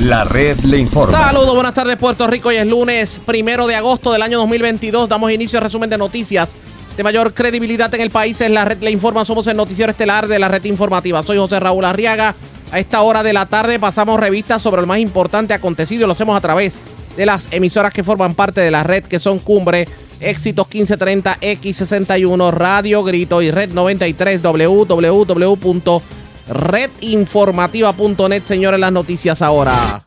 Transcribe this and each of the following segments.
La red le informa. Saludos, buenas tardes Puerto Rico. Hoy es lunes primero de agosto del año 2022. Damos inicio al resumen de noticias de mayor credibilidad en el país. Es la red le informa. Somos el noticiero estelar de la red informativa. Soy José Raúl Arriaga. A esta hora de la tarde pasamos revistas sobre lo más importante acontecido. Lo hacemos a través de las emisoras que forman parte de la red, que son Cumbre, Éxitos 1530, X61, Radio Grito y Red 93, www.redinformativa.net. Señores, las noticias ahora.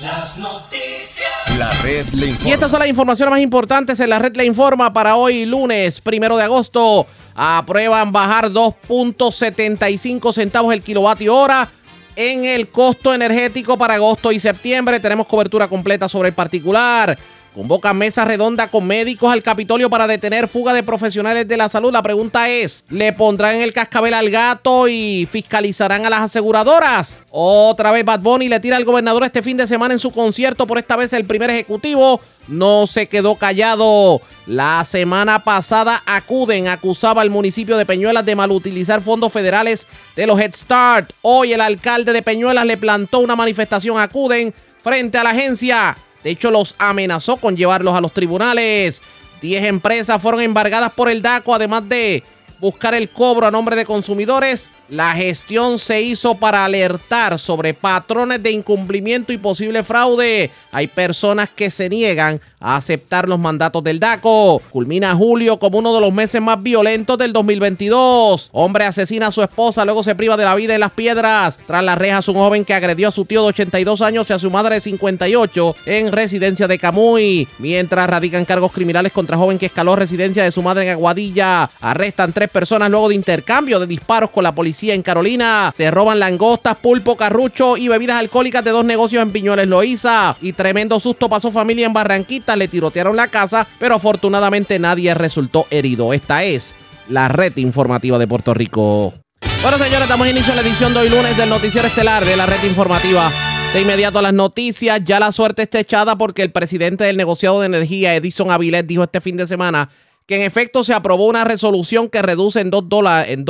Las noticias. La red le informa. Y estas son las informaciones más importantes en la red Le Informa para hoy, lunes primero de agosto. Aprueban bajar 2.75 centavos el kilovatio hora en el costo energético para agosto y septiembre. Tenemos cobertura completa sobre el particular. Convoca mesa redonda con médicos al Capitolio para detener fuga de profesionales de la salud. La pregunta es, ¿le pondrán el cascabel al gato y fiscalizarán a las aseguradoras? Otra vez Bad Bunny le tira al gobernador este fin de semana en su concierto. Por esta vez el primer ejecutivo no se quedó callado. La semana pasada Acuden acusaba al municipio de Peñuelas de malutilizar fondos federales de los Head Start. Hoy el alcalde de Peñuelas le plantó una manifestación Acuden frente a la agencia. De hecho, los amenazó con llevarlos a los tribunales. Diez empresas fueron embargadas por el DACO, además de buscar el cobro a nombre de consumidores. La gestión se hizo para alertar sobre patrones de incumplimiento y posible fraude. Hay personas que se niegan a aceptar los mandatos del DACO. Culmina julio como uno de los meses más violentos del 2022. Hombre asesina a su esposa, luego se priva de la vida en las piedras. Tras las rejas, un joven que agredió a su tío de 82 años y a su madre de 58 en residencia de Camuy. Mientras radican cargos criminales contra joven que escaló residencia de su madre en Aguadilla. Arrestan tres personas luego de intercambio de disparos con la policía en Carolina. Se roban langostas, pulpo, carrucho y bebidas alcohólicas de dos negocios en Piñoles Loíza. Y tremendo susto pasó familia en Barranquita. Le tirotearon la casa, pero afortunadamente nadie resultó herido. Esta es la red informativa de Puerto Rico. Bueno, señores, damos inicio a la edición de hoy lunes del Noticiero Estelar de la red informativa. De inmediato a las noticias, ya la suerte está echada porque el presidente del negociado de energía, Edison Avilés, dijo este fin de semana que en efecto se aprobó una resolución que reduce en 2 dólares, en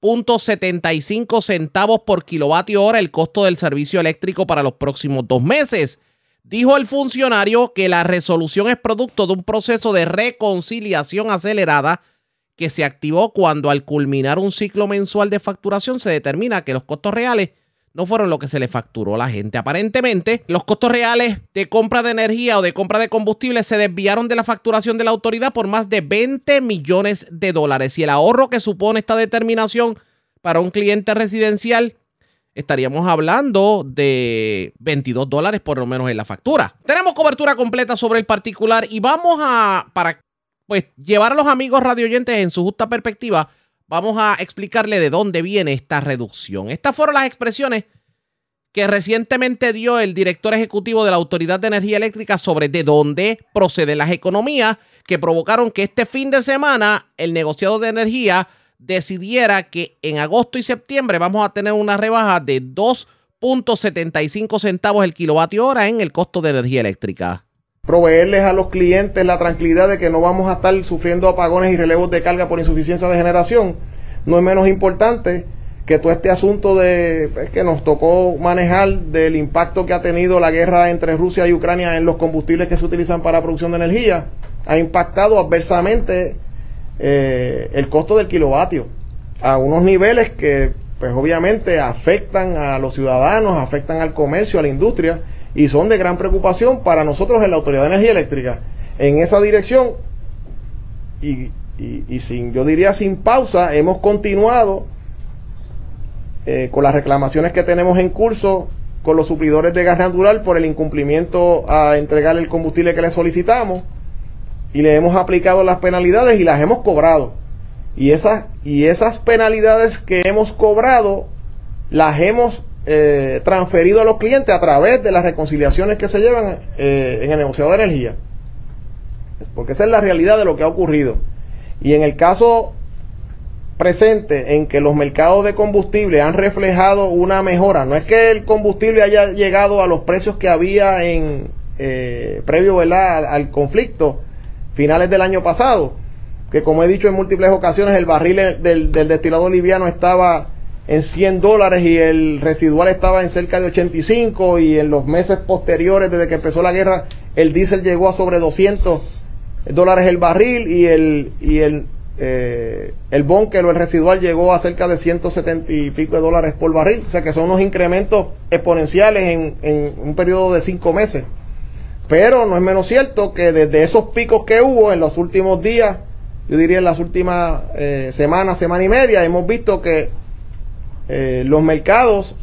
2.75 centavos por kilovatio hora el costo del servicio eléctrico para los próximos dos meses. Dijo el funcionario que la resolución es producto de un proceso de reconciliación acelerada que se activó cuando al culminar un ciclo mensual de facturación se determina que los costos reales no fueron lo que se le facturó a la gente. Aparentemente, los costos reales de compra de energía o de compra de combustible se desviaron de la facturación de la autoridad por más de 20 millones de dólares. Y el ahorro que supone esta determinación para un cliente residencial, estaríamos hablando de 22 dólares por lo menos en la factura. Tenemos cobertura completa sobre el particular y vamos a, para pues, llevar a los amigos radioyentes en su justa perspectiva, vamos a explicarle de dónde viene esta reducción. Estas fueron las expresiones que recientemente dio el director ejecutivo de la Autoridad de Energía Eléctrica sobre de dónde proceden las economías que provocaron que este fin de semana el negociado de energía decidiera que en agosto y septiembre vamos a tener una rebaja de 2.75 centavos el kilovatio hora en el costo de energía eléctrica proveerles a los clientes la tranquilidad de que no vamos a estar sufriendo apagones y relevos de carga por insuficiencia de generación. No es menos importante que todo este asunto de que nos tocó manejar del impacto que ha tenido la guerra entre Rusia y Ucrania en los combustibles que se utilizan para producción de energía ha impactado adversamente eh, el costo del kilovatio a unos niveles que pues obviamente afectan a los ciudadanos, afectan al comercio, a la industria y son de gran preocupación para nosotros en la Autoridad de Energía Eléctrica. En esa dirección, y, sin, yo diría sin pausa, hemos continuado eh, con las reclamaciones que tenemos en curso con los suplidores de gas natural por el incumplimiento a entregar el combustible que les solicitamos y le hemos aplicado las penalidades y las hemos cobrado. Y esas, y esas penalidades que hemos cobrado las hemos eh, transferido a los clientes a través de las reconciliaciones que se llevan eh, en el negociado de energía. Porque esa es la realidad de lo que ha ocurrido. Y en el caso presente en que los mercados de combustible han reflejado una mejora, no es que el combustible haya llegado a los precios que había en eh, previo Al, conflicto finales del año pasado, que como he dicho en múltiples ocasiones, el barril del, del destilado liviano estaba en 100 dólares y el residual estaba en cerca de 85 y en los meses posteriores desde que empezó la guerra el diésel llegó a sobre 200 dólares el barril y el y el eh, el bunker o el residual llegó a cerca de 170 y pico de dólares por barril, o sea que son unos incrementos exponenciales en, en un periodo de cinco meses. Pero no es menos cierto que desde esos picos que hubo en los últimos días, yo diría en las últimas eh, semanas, semana y media, hemos visto que eh, los mercados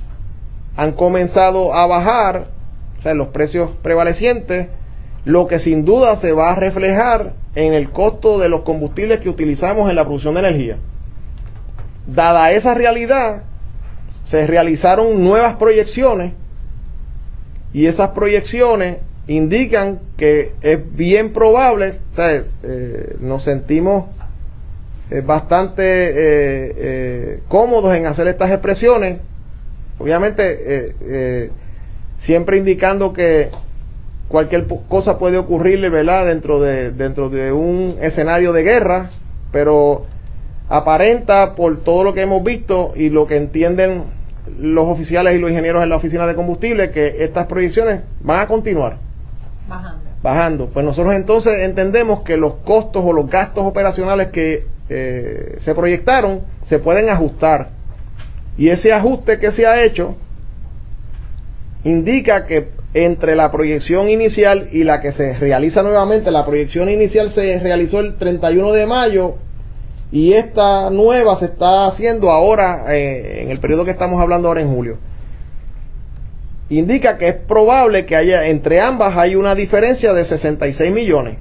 han comenzado a bajar, o sea, los precios prevalecientes, lo que sin duda se va a reflejar en el costo de los combustibles que utilizamos en la producción de energía. Dada esa realidad, se realizaron nuevas proyecciones y esas proyecciones indican que es bien probable, o sea, eh, nos sentimos eh, bastante eh, cómodos en hacer estas expresiones, obviamente siempre indicando que cualquier cosa puede ocurrirle, ¿verdad? Dentro de, dentro de un escenario de guerra, pero aparenta por todo lo que hemos visto y lo que entienden los oficiales y los ingenieros en la oficina de combustible que estas proyecciones van a continuar bajando. bajando. Pues nosotros entonces entendemos que los costos o los gastos operacionales que eh, se proyectaron se pueden ajustar. Y ese ajuste que se ha hecho indica que entre la proyección inicial y la que se realiza nuevamente, la proyección inicial se realizó el 31 de mayo y esta nueva se está haciendo ahora eh, en el periodo que estamos hablando ahora en julio. Indica que es probable que haya entre ambas hay una diferencia de 66 millones.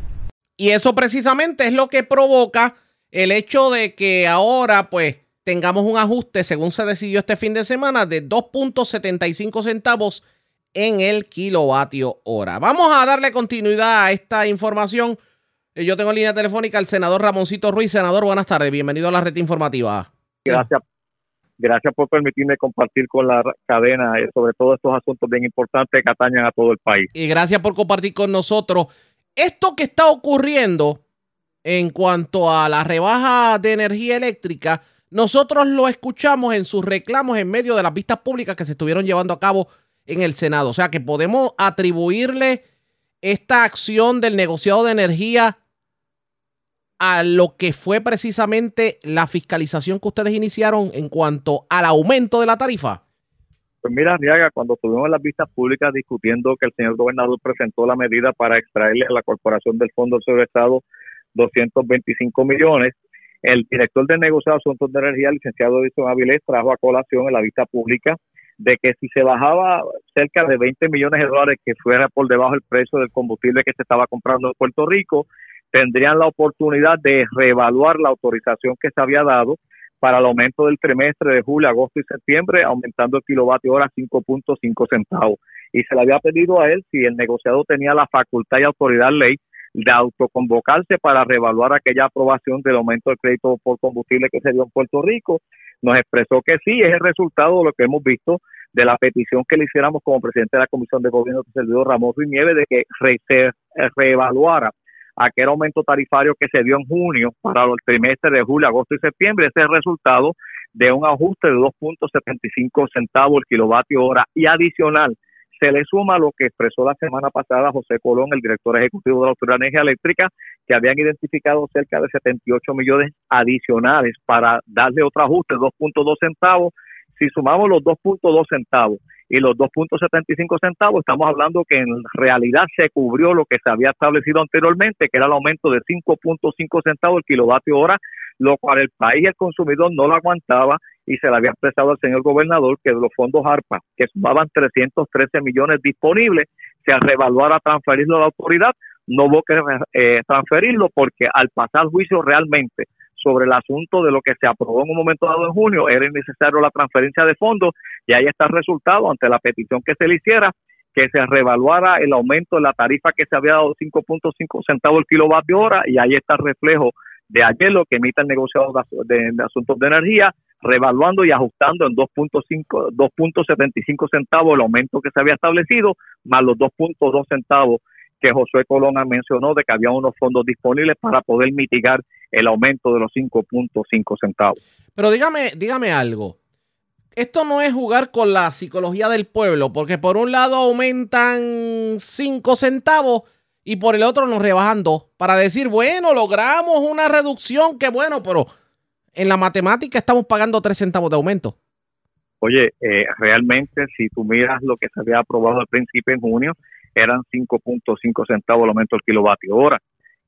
Y eso precisamente es lo que provoca el hecho de que ahora pues tengamos un ajuste según se decidió este fin de semana de 2.75 centavos en el kilovatio hora. Vamos a darle continuidad a esta información. Eh, yo tengo en línea telefónica al senador Ramoncito Ruiz. Senador, buenas tardes. Bienvenido a la red informativa. Gracias. Gracias por permitirme compartir con la cadena eh, sobre todos estos asuntos bien importantes que atañan a todo el país. Y gracias por compartir con nosotros. Esto que está ocurriendo en cuanto a la rebaja de energía eléctrica, nosotros lo escuchamos en sus reclamos en medio de las vistas públicas que se estuvieron llevando a cabo en el Senado. O sea que podemos atribuirle esta acción del negociado de energía a lo que fue precisamente la fiscalización que ustedes iniciaron en cuanto al aumento de la tarifa? Pues mira, Riaga, cuando tuvimos las vistas públicas discutiendo que el señor gobernador presentó la medida para extraerle a la Corporación del Fondo del Estado 225 millones, el director del negociado de asuntos de energía, el licenciado Edison Avilés, trajo a colación en la vista pública de que si se bajaba cerca de 20 millones de dólares, que fuera por debajo del precio del combustible que se estaba comprando en Puerto Rico, tendrían la oportunidad de reevaluar la autorización que se había dado para el aumento del trimestre de julio, agosto y septiembre, aumentando el kilovatio hora 5.5 centavos. Y se le había pedido a él si el negociado tenía la facultad y autoridad ley de autoconvocarse para reevaluar aquella aprobación del aumento del crédito por combustible que se dio en Puerto Rico nos expresó que sí, es el resultado de lo que hemos visto de la petición que le hiciéramos como presidente de la Comisión de Gobierno de Servidor Ramos y Nieve de que reevaluara aquel aumento tarifario que se dio en junio para el trimestre de julio, agosto y septiembre. Ese es el resultado de un ajuste de 2.75 centavos el kilovatio hora y adicional se le suma lo que expresó la semana pasada José Colón, el director ejecutivo de la Autoridad de Energía Eléctrica, que habían identificado cerca de 78 millones adicionales para darle otro ajuste, 2.2 centavos. Si sumamos los 2.2 centavos y los 2.75 centavos, estamos hablando que en realidad se cubrió lo que se había establecido anteriormente, que era el aumento de 5.5 centavos el kilovatio hora, lo cual el país y el consumidor no lo aguantaba y se le había expresado al señor gobernador que los fondos ARPA, que sumaban 313 millones disponibles, se revaluara transferirlo a la autoridad, no hubo que eh, transferirlo porque al pasar juicio realmente sobre el asunto de lo que se aprobó en un momento dado en junio, era necesario la transferencia de fondos y ahí está el resultado ante la petición que se le hiciera que se revaluara el aumento de la tarifa que se había dado 5.5 centavos el kilovatio hora y ahí está el reflejo de ayer lo que emite el negociado de, asuntos de energía, revaluando y ajustando en 2.5, 2.75 centavos el aumento que se había establecido, más los 2.2 centavos que Josué Colón mencionó de que había unos fondos disponibles para poder mitigar el aumento de los 5.5 centavos. Pero dígame, dígame algo. esto no es jugar con la psicología del pueblo, porque por un lado aumentan 5 centavos y por el otro nos rebajan 2 para decir, bueno, logramos una reducción, qué bueno, pero en la matemática estamos pagando 3 centavos de aumento. Oye, eh, realmente si tú miras lo que se había aprobado al principio en junio, eran 5.5 centavos el aumento del kilovatio hora.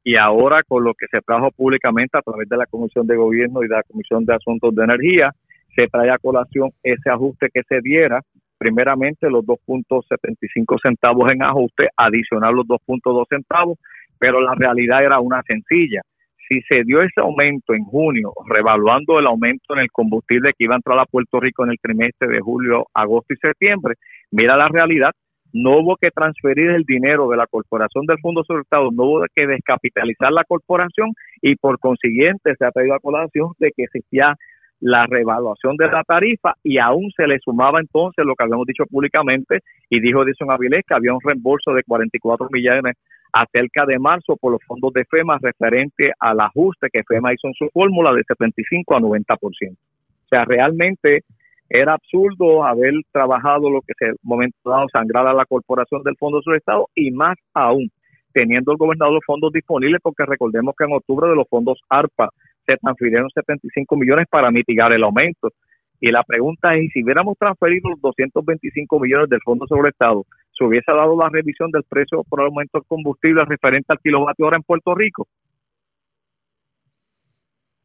Y ahora con lo que se trajo públicamente a través de la Comisión de Gobierno y de la Comisión de Asuntos de Energía, se trae a colación ese ajuste que se diera, primeramente los 2.75 centavos en ajuste, adicional los 2.2 centavos, pero la realidad era una sencilla. Si se dio ese aumento en junio, revaluando el aumento en el combustible que iba a entrar a Puerto Rico en el trimestre de julio, agosto y septiembre, mira la realidad, no hubo que transferir el dinero de la corporación del Fondo sobre Estado, no hubo que descapitalizar la corporación y por consiguiente se ha traído a colación de que existía la revaluación de la tarifa y aún se le sumaba entonces lo que habíamos dicho públicamente y dijo Edison Avilés que había un reembolso de 44 millones acerca de marzo por los fondos de FEMA referente al ajuste que FEMA hizo en su fórmula de 75 a 90%. O sea, realmente era absurdo haber trabajado lo que se momento dado sangrar a la corporación del Fondo del Estado y más aún teniendo el gobernador los fondos disponibles porque recordemos que en octubre de los fondos ARPA se transfirieron 75 millones para mitigar el aumento. Y la pregunta es, si hubiéramos transferido los 225 millones del Fondo sobre Estado, ¿se hubiese dado la revisión del precio por el aumento del combustible referente al kilovatio hora en Puerto Rico?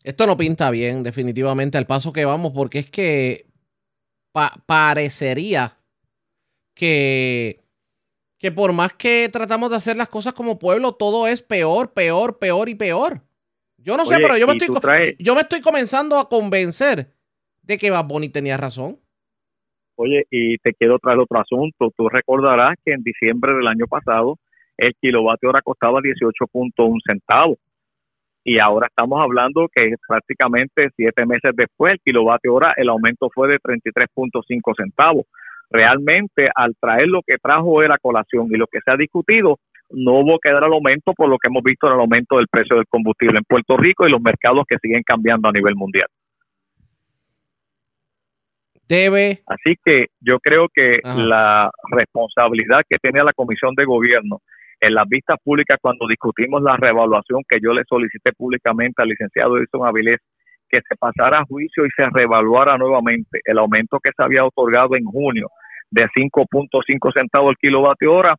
Esto no pinta bien, definitivamente, al paso que vamos, porque es que parecería que, que por más que tratamos de hacer las cosas como pueblo, todo es peor, peor, peor y peor. Yo no sé, pero yo me, estoy, yo me estoy comenzando a convencer de que Bad Bunny tenía razón. Oye, y te quiero traer otro asunto. Tú recordarás que en diciembre del año pasado el kilovatio hora costaba 18.1 centavos. Y ahora estamos hablando que prácticamente siete meses después, el kilovatio hora, el aumento fue de 33.5 centavos. Realmente, al traer lo que trajo era colación y lo que se ha discutido, no hubo que dar el aumento por lo que hemos visto en el aumento del precio del combustible en Puerto Rico y los mercados que siguen cambiando a nivel mundial. Debe. Así que yo creo que la responsabilidad que tenía la Comisión de Gobierno en las vistas públicas cuando discutimos la reevaluación que yo le solicité públicamente al licenciado Edison Avilés que se pasara a juicio y se reevaluara nuevamente el aumento que se había otorgado en junio de 5.5 centavos el kilovatio hora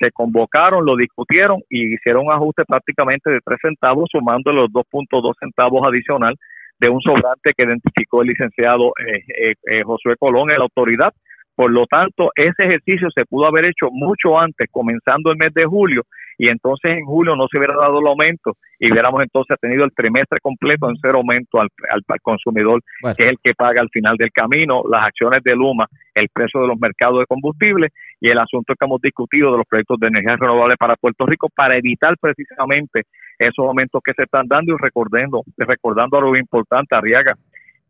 se convocaron, lo discutieron y hicieron un ajuste prácticamente de 3 centavos, sumando los 2.2 centavos adicional de un sobrante que identificó el licenciado eh, eh, eh, Josué Colón en la autoridad. Por lo tanto, ese ejercicio se pudo haber hecho mucho antes, comenzando el mes de julio, y entonces en julio no se hubiera dado el aumento y hubiéramos entonces tenido el trimestre completo en cero aumento al, al, consumidor, que es el que paga al final del camino las acciones de Luma, el precio de los mercados de combustible y el asunto que hemos discutido de los proyectos de energía renovable para Puerto Rico para evitar precisamente esos aumentos que se están dando y recordando, recordando algo importante, Arriaga,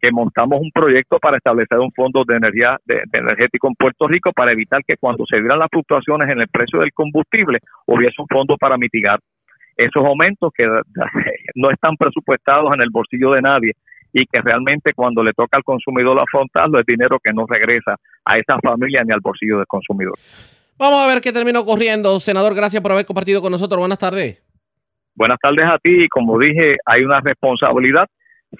que montamos un proyecto para establecer un fondo de energía de, energético en Puerto Rico para evitar que cuando se dieran las fluctuaciones en el precio del combustible hubiese un fondo para mitigar esos aumentos que no están presupuestados en el bolsillo de nadie y que realmente cuando le toca al consumidor afrontarlo es dinero que no regresa a esa familia ni al bolsillo del consumidor. Vamos a ver qué terminó ocurriendo. Senador, gracias por haber compartido con nosotros. Buenas tardes. Buenas tardes a ti como dije, hay una responsabilidad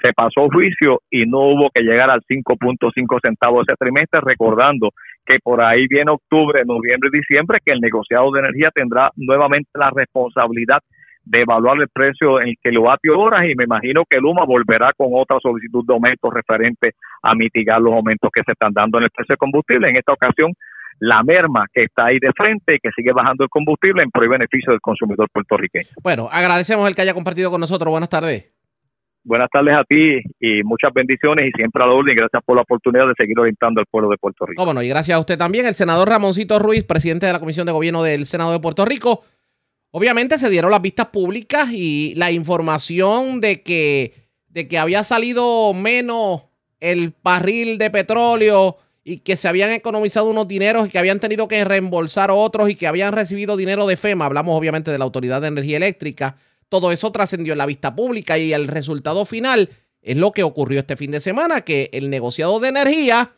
se pasó juicio y no hubo que llegar al 5.5 centavos ese trimestre, recordando que por ahí viene octubre, noviembre y diciembre, que el negociado de energía tendrá nuevamente la responsabilidad de evaluar el precio en kilovatio horas y me imagino que Luma volverá con otra solicitud de aumento referente a mitigar los aumentos que se están dando en el precio de combustible. En esta ocasión, la merma que está ahí de frente y que sigue bajando el combustible en pro y beneficio del consumidor puertorriqueño. Bueno, agradecemos el que haya compartido con nosotros. Buenas tardes buenas tardes a ti y muchas bendiciones y siempre a la orden. Gracias por la oportunidad de seguir orientando al pueblo de Puerto Rico. Cómo y gracias a usted también. El senador Ramoncito Ruiz, presidente de la Comisión de Gobierno del Senado de Puerto Rico. Obviamente se dieron las vistas públicas y la información de que, de que había salido menos el barril de petróleo y que se habían economizado unos dineros y que habían tenido que reembolsar otros y que habían recibido dinero de FEMA. Hablamos obviamente de la Autoridad de Energía Eléctrica todo eso trascendió en la vista pública y el resultado final es lo que ocurrió este fin de semana, que el negociado de energía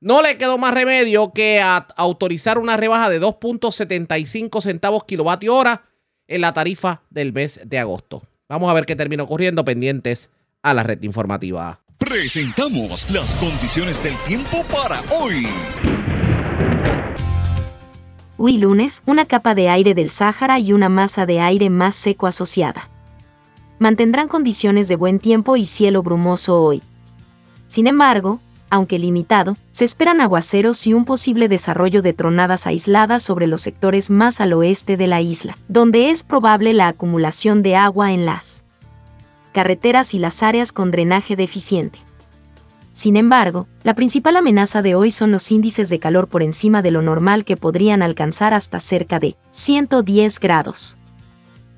no le quedó más remedio que autorizar una rebaja de 2.75 centavos kilovatio hora en la tarifa del mes de agosto. Vamos a ver qué terminó ocurriendo pendientes a la red informativa. Presentamos las condiciones del tiempo para hoy. Hoy lunes, una capa de aire del Sáhara y una masa de aire más seco asociada. Mantendrán condiciones de buen tiempo y cielo brumoso hoy. Sin embargo, aunque limitado, se esperan aguaceros y un posible desarrollo de tronadas aisladas sobre los sectores más al oeste de la isla, donde es probable la acumulación de agua en las carreteras y las áreas con drenaje deficiente. Sin embargo, la principal amenaza de hoy son los índices de calor por encima de lo normal que podrían alcanzar hasta cerca de 110 grados.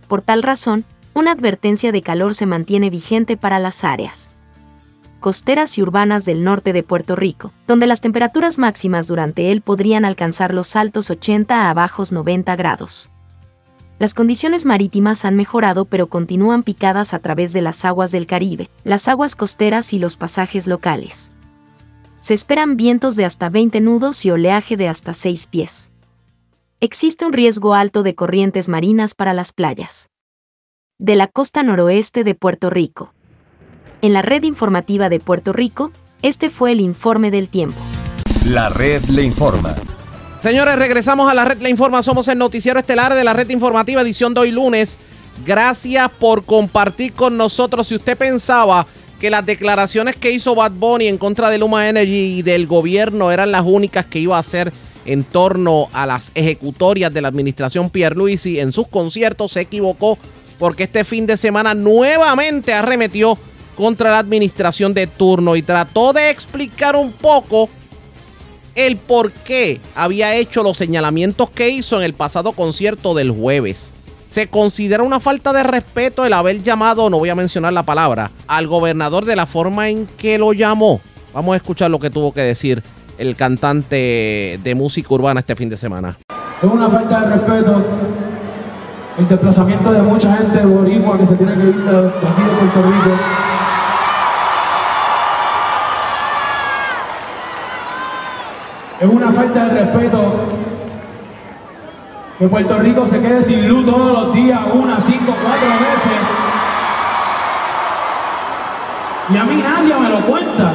Por tal razón, una advertencia de calor se mantiene vigente para las áreas costeras y urbanas del norte de Puerto Rico, donde las temperaturas máximas durante él podrían alcanzar los altos 80 a bajos 90 grados. Las condiciones marítimas han mejorado pero continúan picadas a través de las aguas del Caribe, las aguas costeras y los pasajes locales. Se esperan vientos de hasta 20 nudos y oleaje de hasta 6 pies. Existe un riesgo alto de corrientes marinas para las playas. De la costa noroeste de Puerto Rico. En la red informativa de Puerto Rico, este fue el informe del tiempo. La red le informa. Señores, regresamos a la red La Informa. Somos el noticiero estelar de la red informativa, edición de hoy lunes. Gracias por compartir con nosotros. Si usted pensaba que las declaraciones que hizo Bad Bunny en contra de Luma Energy y del gobierno eran las únicas que iba a hacer en torno a las ejecutorias de la administración Pierluisi en sus conciertos, se equivocó porque este fin de semana nuevamente arremetió contra la administración de turno y trató de explicar un poco el por qué había hecho los señalamientos que hizo en el pasado concierto del jueves. Se considera una falta de respeto el haber llamado, no voy a mencionar la palabra, al gobernador de la forma en que lo llamó. Vamos a escuchar lo que tuvo que decir el cantante de música urbana este fin de semana. Es una falta de respeto el desplazamiento de mucha gente boricua que se tiene que ir de, aquí de Puerto Rico. Es una falta de respeto que Puerto Rico se quede sin luz todos los días, una, cinco, cuatro veces. Y a mí nadie me lo cuenta.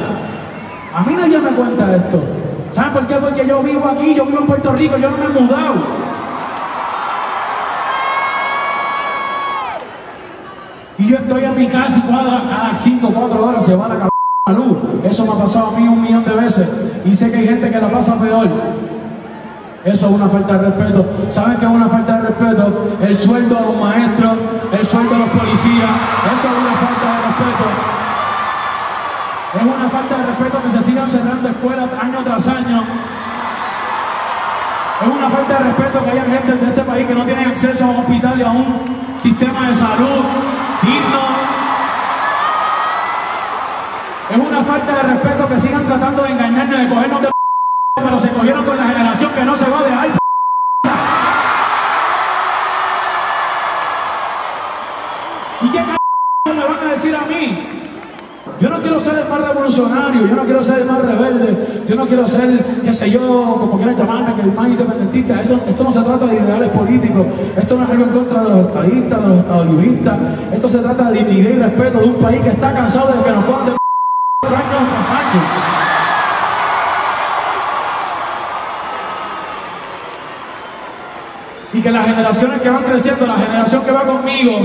A mí nadie me cuenta esto. ¿Saben por qué? Porque yo vivo aquí, yo vivo en Puerto Rico, yo no me he mudado. Y yo estoy en mi casa y cuadra, cada 5 4 horas se va la c- la luz. Eso me ha pasado a mí un millón de veces. Y sé que hay gente que la pasa peor. Eso es una falta de respeto. ¿Saben qué es una falta de respeto? El sueldo a los maestros, el sueldo a los policías. Eso es una falta de respeto. Es una falta de respeto que se sigan cerrando escuelas año tras año. Es una falta de respeto que haya gente de este país que no tiene acceso a un hospital y a un sistema de salud digno. Una falta de respeto que sigan tratando de engañarnos, de cogernos de pero se cogieron con la generación que no se va de ahí. ¿Y qué me van a decir a mí? Yo no quiero ser el más revolucionario, yo no quiero ser el más rebelde, yo no quiero ser, qué sé yo, como quieran llamarme, que el más independentista. Eso, esto no se trata de ideales políticos, esto no es algo en contra de los estadistas, de los estadolibristas, esto se trata de dignidad y respeto de un país que está cansado de que nos cojan. Y que las generaciones que van creciendo, la generación que va conmigo,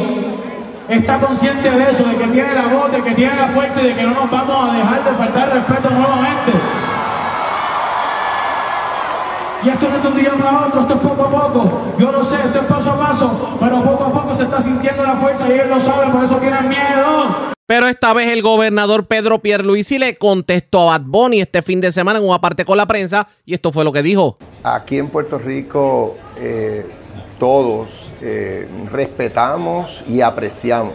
está consciente de eso, de que tiene la voz, de que tiene la fuerza y de que no nos vamos a dejar de faltar respeto nuevamente. Y esto no es de un día para otro, esto es poco a poco. Yo lo sé, esto es paso a paso, pero poco a poco se está sintiendo la fuerza y ellos lo saben, por eso tienen miedo. Pero esta vez el gobernador Pedro Pierluisi le contestó a Bad Bunny este fin de semana en una parte con la prensa y esto fue lo que dijo. Aquí en Puerto Rico eh, todos eh, respetamos y apreciamos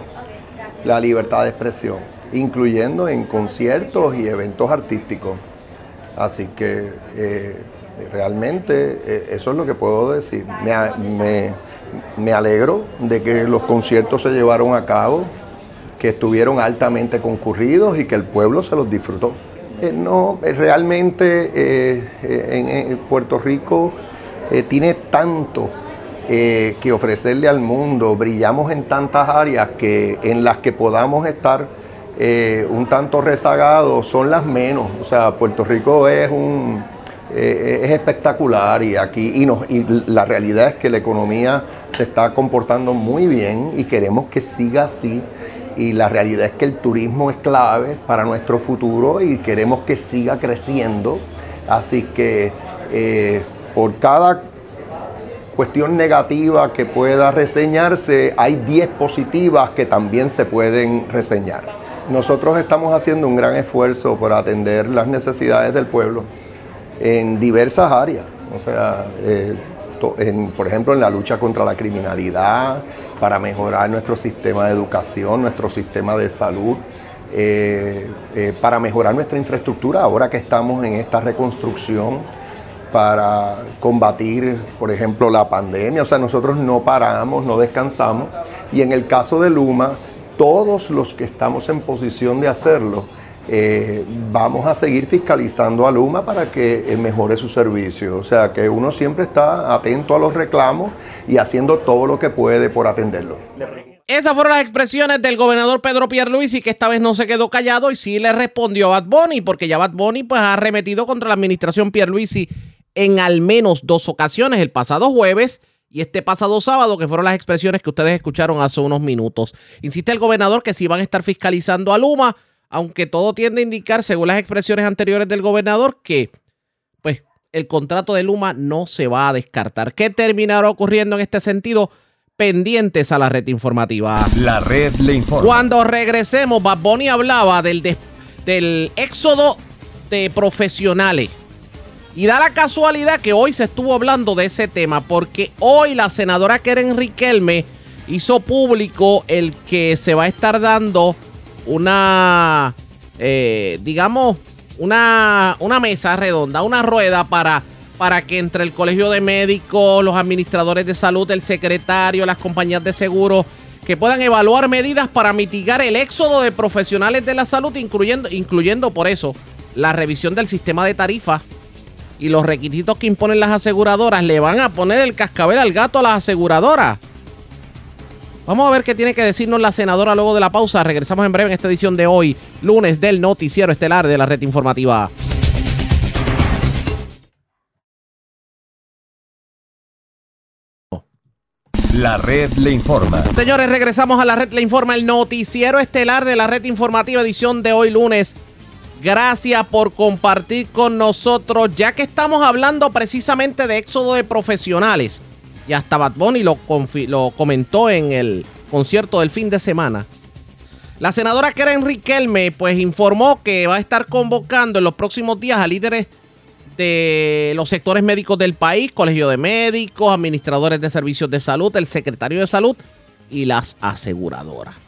la libertad de expresión, incluyendo en conciertos y eventos artísticos. Así que eh, realmente eh, eso es lo que puedo decir. Me, me- me alegro de que los conciertos se llevaron a cabo, que estuvieron altamente concurridos y que el pueblo se los disfrutó. Eh, no, eh, realmente en, Puerto Rico tiene tanto que ofrecerle al mundo, brillamos en tantas áreas que en las que podamos estar un tanto rezagados son las menos. O sea, Puerto Rico es un eh, es espectacular y aquí y, la realidad es que la economía se está comportando muy bien y queremos que siga así y la realidad es que el turismo es clave para nuestro futuro y queremos que siga creciendo. Así que eh, por cada cuestión negativa que pueda reseñarse, hay 10 positivas que también se pueden reseñar. Nosotros estamos haciendo un gran esfuerzo por atender las necesidades del pueblo en diversas áreas. O sea, eh, por ejemplo, en la lucha contra la criminalidad, para mejorar nuestro sistema de educación, nuestro sistema de salud, eh, eh, para mejorar nuestra infraestructura ahora que estamos en esta reconstrucción para combatir, por ejemplo, la pandemia. O sea, nosotros no paramos, no descansamos. Y en el caso de Luma, todos los que estamos en posición de hacerlo, eh, vamos a seguir fiscalizando a Luma para que eh, mejore su servicio. O sea, que uno siempre está atento a los reclamos y haciendo todo lo que puede por atenderlo. Esas fueron las expresiones del gobernador Pedro Pierluisi, que esta vez no se quedó callado y sí le respondió a Bad Bunny, porque ya Bad Bunny pues, ha arremetido contra la administración Pierluisi en al menos dos ocasiones, el pasado jueves y este pasado sábado, que fueron las expresiones que ustedes escucharon hace unos minutos. Insiste el gobernador que sí van a estar fiscalizando a Luma, aunque todo tiende a indicar, según las expresiones anteriores del gobernador, que pues el contrato de Luma no se va a descartar. ¿Qué terminará ocurriendo en este sentido? Pendientes a la red informativa. La red le informa. Cuando regresemos, Bad Bunny hablaba del, del éxodo de profesionales. Y da la casualidad que hoy se estuvo hablando de ese tema, porque hoy la senadora Keren Riquelme hizo público el que se va a estar dando una, eh, digamos, una, una mesa redonda, una rueda para, para que entre el Colegio de Médicos, los administradores de salud, el secretario, las compañías de seguro, que puedan evaluar medidas para mitigar el éxodo de profesionales de la salud, incluyendo, incluyendo por eso la revisión del sistema de tarifas y los requisitos que imponen las aseguradoras. Le van a poner el cascabel al gato a las aseguradoras. Vamos a ver qué tiene que decirnos la senadora luego de la pausa. Regresamos en breve en esta edición de hoy, lunes del noticiero estelar de la red informativa. La red le informa. Señores, regresamos a la red le informa, el noticiero estelar de la red informativa edición de hoy lunes. Gracias por compartir con nosotros, ya que estamos hablando precisamente de éxodo de profesionales. Y hasta Bad lo comentó en el concierto del fin de semana. La senadora Karen Riquelme pues informó que va a estar convocando en los próximos días a líderes de los sectores médicos del país, colegio de médicos, administradores de servicios de salud, el secretario de salud y las aseguradoras.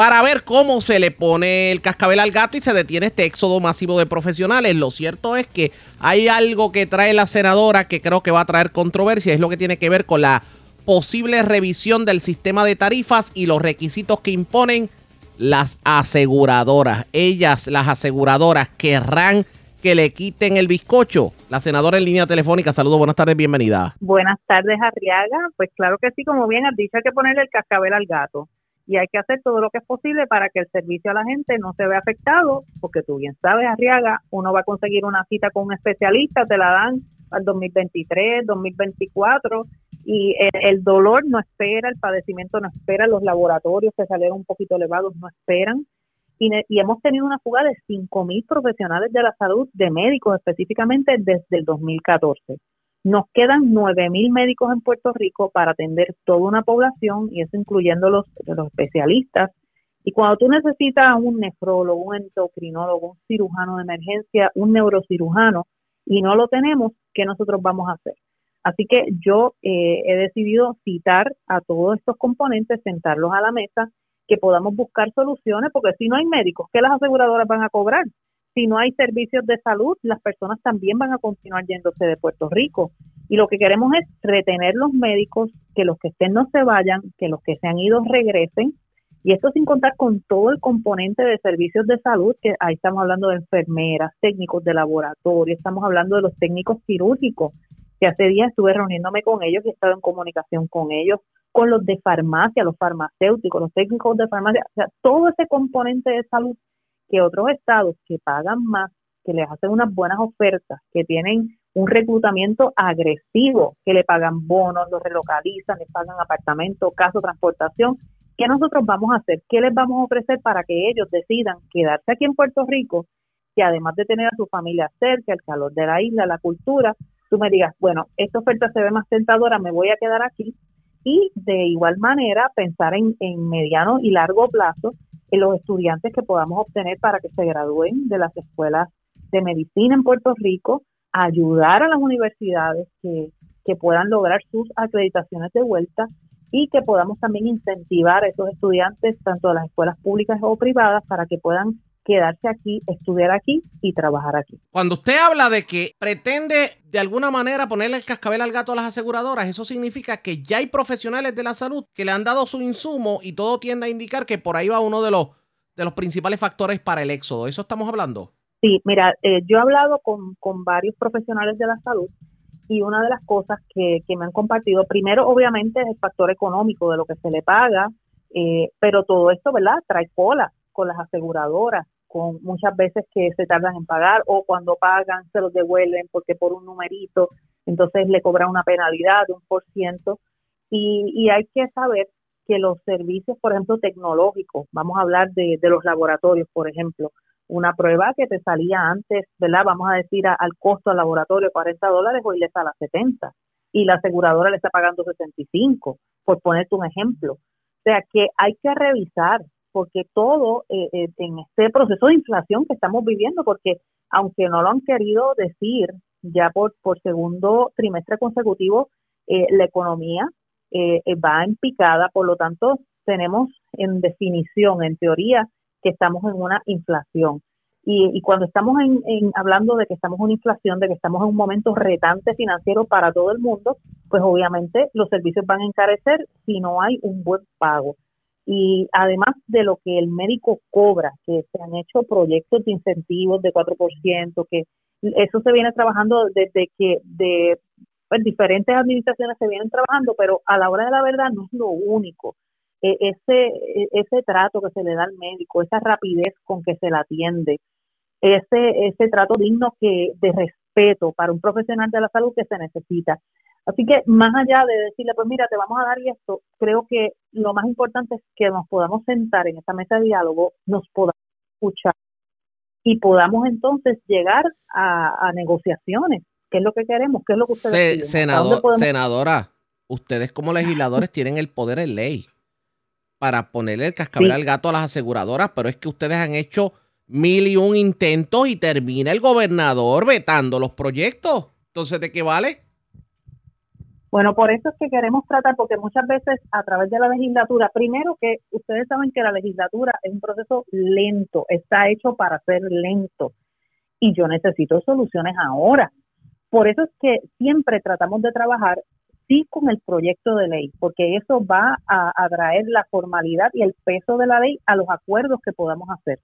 Para ver cómo se le pone el cascabel al gato y se detiene este éxodo masivo de profesionales. Lo cierto es que hay algo que trae la senadora que creo que va a traer controversia. Es lo que tiene que ver con la posible revisión del sistema de tarifas y los requisitos que imponen las aseguradoras. Ellas, las aseguradoras, querrán que le quiten el bizcocho. La senadora en línea telefónica, saludos, buenas tardes, bienvenida. Buenas tardes, Arriaga. Pues claro que sí, como bien has dicho, hay que ponerle el cascabel al gato y hay que hacer todo lo que es posible para que el servicio a la gente no se vea afectado, porque tú bien sabes, Arriaga, uno va a conseguir una cita con un especialista, te la dan al 2023, 2024 y el, dolor no espera, el padecimiento no espera, los laboratorios que salieron un poquito elevados no esperan y, y hemos tenido una fuga de 5.000 profesionales de la salud, de médicos específicamente desde el 2014. Nos quedan 9.000 médicos en Puerto Rico para atender toda una población y eso incluyendo los, especialistas. Y cuando tú necesitas un nefrólogo, un endocrinólogo, un cirujano de emergencia, un neurocirujano y no lo tenemos, ¿qué nosotros vamos a hacer? Así que yo eh, he decidido citar a todos estos componentes, sentarlos a la mesa, que podamos buscar soluciones, porque si no hay médicos, ¿qué las aseguradoras van a cobrar? Si no hay servicios de salud, las personas también van a continuar yéndose de Puerto Rico. Y lo que queremos es retener los médicos, que los que estén no se vayan, que los que se han ido regresen Y esto sin contar con todo el componente de servicios de salud, que ahí estamos hablando de enfermeras, técnicos de laboratorio, estamos hablando de los técnicos quirúrgicos, que hace días estuve reuniéndome con ellos y he estado en comunicación con ellos, con los de farmacia, los farmacéuticos, los técnicos de farmacia, o sea, todo ese componente de salud que otros estados que pagan más, que les hacen unas buenas ofertas, que tienen un reclutamiento agresivo, que le pagan bonos, los relocalizan, les pagan apartamentos, caso, transportación, ¿qué nosotros vamos a hacer? ¿Qué les vamos a ofrecer para que ellos decidan quedarse aquí en Puerto Rico, que además de tener a su familia cerca, el calor de la isla, la cultura, tú me digas, bueno, esta oferta se ve más tentadora, me voy a quedar aquí, y de igual manera pensar en, en mediano y largo plazo los estudiantes que podamos obtener para que se gradúen de las escuelas de medicina en Puerto Rico, ayudar a las universidades que, que puedan lograr sus acreditaciones de vuelta y que podamos también incentivar a esos estudiantes, tanto de las escuelas públicas o privadas, para que puedan quedarse aquí, estudiar aquí y trabajar aquí. Cuando usted habla de que pretende de alguna manera ponerle el cascabel al gato a las aseguradoras, eso significa que ya hay profesionales de la salud que le han dado su insumo y todo tiende a indicar que por ahí va uno de los, de los principales factores para el éxodo. ¿Eso estamos hablando? Sí, mira, eh, yo he hablado con, con varios profesionales de la salud y una de las cosas que, que me han compartido, primero obviamente es el factor económico de lo que se le paga, eh, pero todo esto, ¿verdad? Trae cola con las aseguradoras, con muchas veces que se tardan en pagar o cuando pagan se los devuelven porque por un numerito, entonces le cobran una penalidad de un por ciento. Y, y hay que saber que los servicios, por ejemplo, tecnológicos, vamos a hablar de, los laboratorios, por ejemplo, una prueba que te salía antes, ¿verdad? Vamos a decir al costo al laboratorio 40 dólares, hoy le sale a 70 y la aseguradora le está pagando 65, por ponerte un ejemplo. O sea que hay que revisar, porque todo eh, eh, en este proceso de inflación que estamos viviendo, porque aunque no lo han querido decir ya por, por segundo trimestre consecutivo, eh, la economía va en picada, por lo tanto tenemos en definición, en teoría, que estamos en una inflación. Y, cuando estamos en, hablando de que estamos en una inflación, de que estamos en un momento retante financiero para todo el mundo, pues obviamente los servicios van a encarecer si no hay un buen pago. Y además de lo que el médico cobra, que se han hecho proyectos de incentivos de 4%, que eso se viene trabajando desde que de pues, diferentes administraciones se vienen trabajando, pero a la hora de la verdad no es lo único. E, ese, e, ese trato que se le da al médico, esa rapidez con que se le atiende, ese, ese trato digno que de respeto para un profesional de la salud que se necesita. Así que más allá de decirle, pues mira, te vamos a dar esto, creo que lo más importante es que nos podamos sentar en esta mesa de diálogo, nos podamos escuchar y podamos entonces llegar a, negociaciones. ¿Qué es lo que queremos? ¿Qué es lo que ustedes Senadora, ustedes como legisladores tienen el poder en ley para ponerle el cascabel al gato a las aseguradoras, pero es que ustedes han hecho mil y un intentos y termina el gobernador vetando los proyectos. Entonces, ¿de qué vale? Bueno, por eso es que queremos tratar, porque muchas veces a través de la legislatura, primero que ustedes saben que la legislatura es un proceso lento, está hecho para ser lento y yo necesito soluciones ahora. Por eso es que siempre tratamos de trabajar sí con el proyecto de ley, porque eso va a, traer la formalidad y el peso de la ley a los acuerdos que podamos hacer.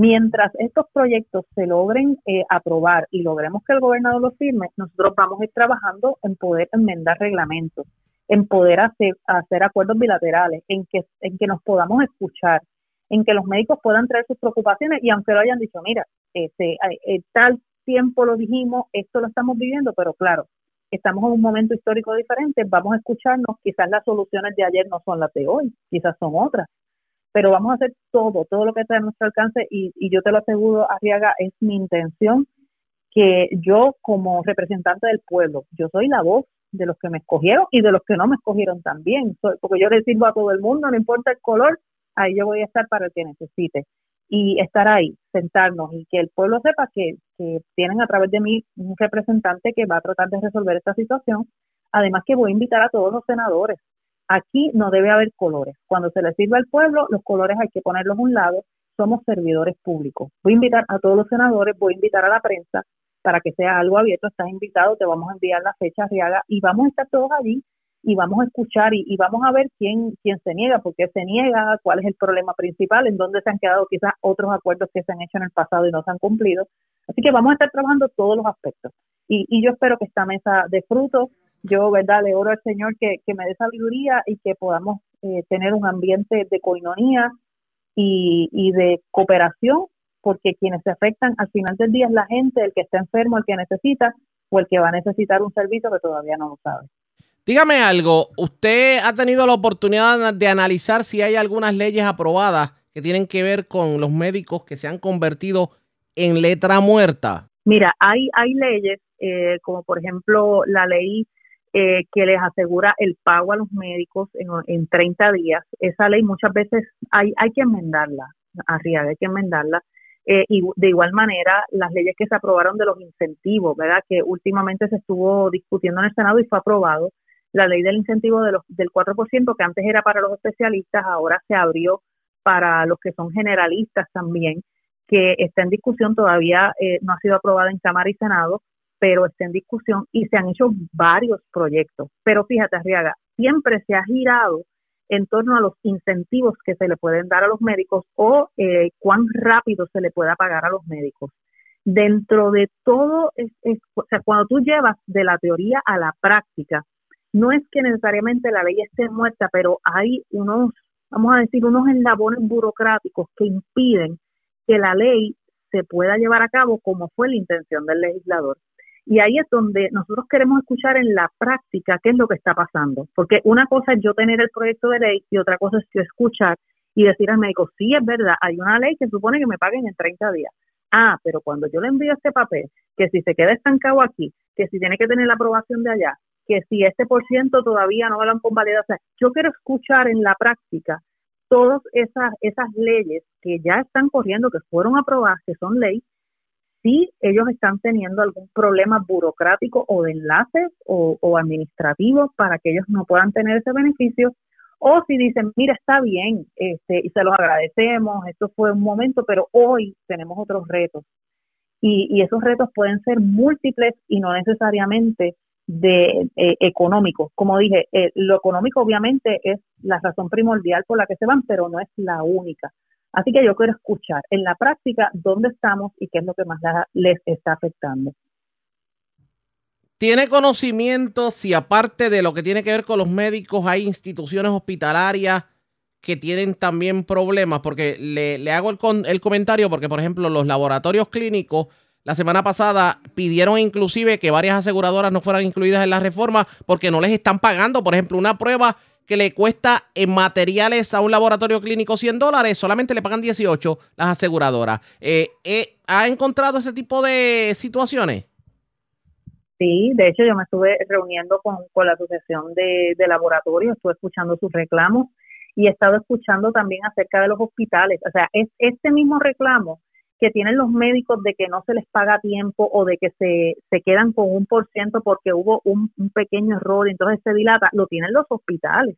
Mientras estos proyectos se logren eh, aprobar y logremos que el gobernador los firme, nosotros vamos a ir trabajando en poder enmendar reglamentos, en poder hacer, acuerdos bilaterales, en que, en que nos podamos escuchar, en que los médicos puedan traer sus preocupaciones y aunque lo hayan dicho, mira, este, eh, tal tiempo lo dijimos, esto lo estamos viviendo, pero claro, estamos en un momento histórico diferente, vamos a escucharnos, quizás las soluciones de ayer no son las de hoy, quizás son otras, pero vamos a hacer todo, todo lo que esté a nuestro alcance y, y yo te lo aseguro, Arriaga, es mi intención que yo como representante del pueblo, yo soy la voz de los que me escogieron y de los que no me escogieron también, porque yo le sirvo a todo el mundo, no importa el color, ahí yo voy a estar para el que necesite y estar ahí, sentarnos y que el pueblo sepa que, que tienen a través de mí un representante que va a tratar de resolver esta situación. Además que voy a invitar a todos los senadores. Aquí no debe haber colores. Cuando se le sirve al pueblo, los colores hay que ponerlos a un lado. Somos servidores públicos. Voy a invitar a todos los senadores, voy a invitar a la prensa para que sea algo abierto. Estás invitado, te vamos a enviar la fecha, Riaga, y vamos a estar todos allí y vamos a escuchar y, y, vamos a ver quién, quién se niega, por qué se niega, cuál es el problema principal, en dónde se han quedado quizás otros acuerdos que se han hecho en el pasado y no se han cumplido. Así que vamos a estar trabajando todos los aspectos. Y, y yo espero que esta mesa de frutos, yo, ¿verdad? Le oro al Señor que, que me dé sabiduría y que podamos eh, tener un ambiente de coinonía y, y de cooperación, porque quienes se afectan al final del día es la gente, el que está enfermo, el que necesita, o el que va a necesitar un servicio que todavía no lo sabe. Dígame algo, ¿usted ha tenido la oportunidad de analizar si hay algunas leyes aprobadas que tienen que ver con los médicos que se han convertido en letra muerta? Mira, hay, hay leyes, eh, como por ejemplo la ley eh, que les asegura el pago a los médicos en, en 30 días. Esa ley muchas veces hay, hay que enmendarla, arriba, hay que enmendarla. Eh, y de igual manera, las leyes que se aprobaron de los incentivos, ¿verdad? Que últimamente se estuvo discutiendo en el Senado y fue aprobado, la ley del incentivo de los, del 4%, que antes era para los especialistas, ahora se abrió para los que son generalistas también, que está en discusión, todavía eh, no ha sido aprobada en Cámara y Senado, pero está en discusión y se han hecho varios proyectos. Pero fíjate, Arriaga, siempre se ha girado en torno a los incentivos que se le pueden dar a los médicos o eh, cuán rápido se le pueda pagar a los médicos. Dentro de todo, es, o sea, cuando tú llevas de la teoría a la práctica, no es que necesariamente la ley esté muerta, pero hay unos, vamos a decir, unos enlabones burocráticos que impiden que la ley se pueda llevar a cabo como fue la intención del legislador. Y ahí es donde nosotros queremos escuchar en la práctica qué es lo que está pasando. Porque una cosa es yo tener el proyecto de ley y otra cosa es yo escuchar y decir al médico, sí, es verdad, hay una ley que supone que me paguen en 30 días. Ah, pero cuando yo le envío este papel, que si se queda estancado aquí, que si tiene que tener la aprobación de allá, que si este por ciento todavía no lo han convalidado. O sea, yo quiero escuchar en la práctica todas esas, esas leyes que ya están corriendo, que fueron aprobadas, que son ley, si ellos están teniendo algún problema burocrático o de enlaces o, administrativos para que ellos no puedan tener ese beneficio, o si dicen, mira, está bien, este, y se los agradecemos, esto fue un momento, pero hoy tenemos otros retos. Y, y esos retos pueden ser múltiples y no necesariamente de eh, económico. Como dije, eh, lo económico obviamente es la razón primordial por la que se van, pero no es la única. Así que yo quiero escuchar en la práctica dónde estamos y qué es lo que más les está afectando. ¿Tiene conocimiento si aparte de lo que tiene que ver con los médicos hay instituciones hospitalarias que tienen también problemas? Porque le, le hago el, el comentario porque, por ejemplo, los laboratorios clínicos la semana pasada pidieron inclusive que varias aseguradoras no fueran incluidas en la reforma porque no les están pagando. Por ejemplo, una prueba que le cuesta en materiales a un laboratorio clínico 100 dólares, solamente le pagan 18 las aseguradoras. Eh, eh, ¿Ha encontrado ese tipo de situaciones? Sí, de hecho yo me estuve reuniendo con, con la Asociación de, de Laboratorios, estuve escuchando sus reclamos y he estado escuchando también acerca de los hospitales. O sea, es este mismo reclamo que tienen los médicos de que no se les paga tiempo o de que se, se quedan con un por ciento porque hubo un, pequeño error entonces se dilata, lo tienen los hospitales.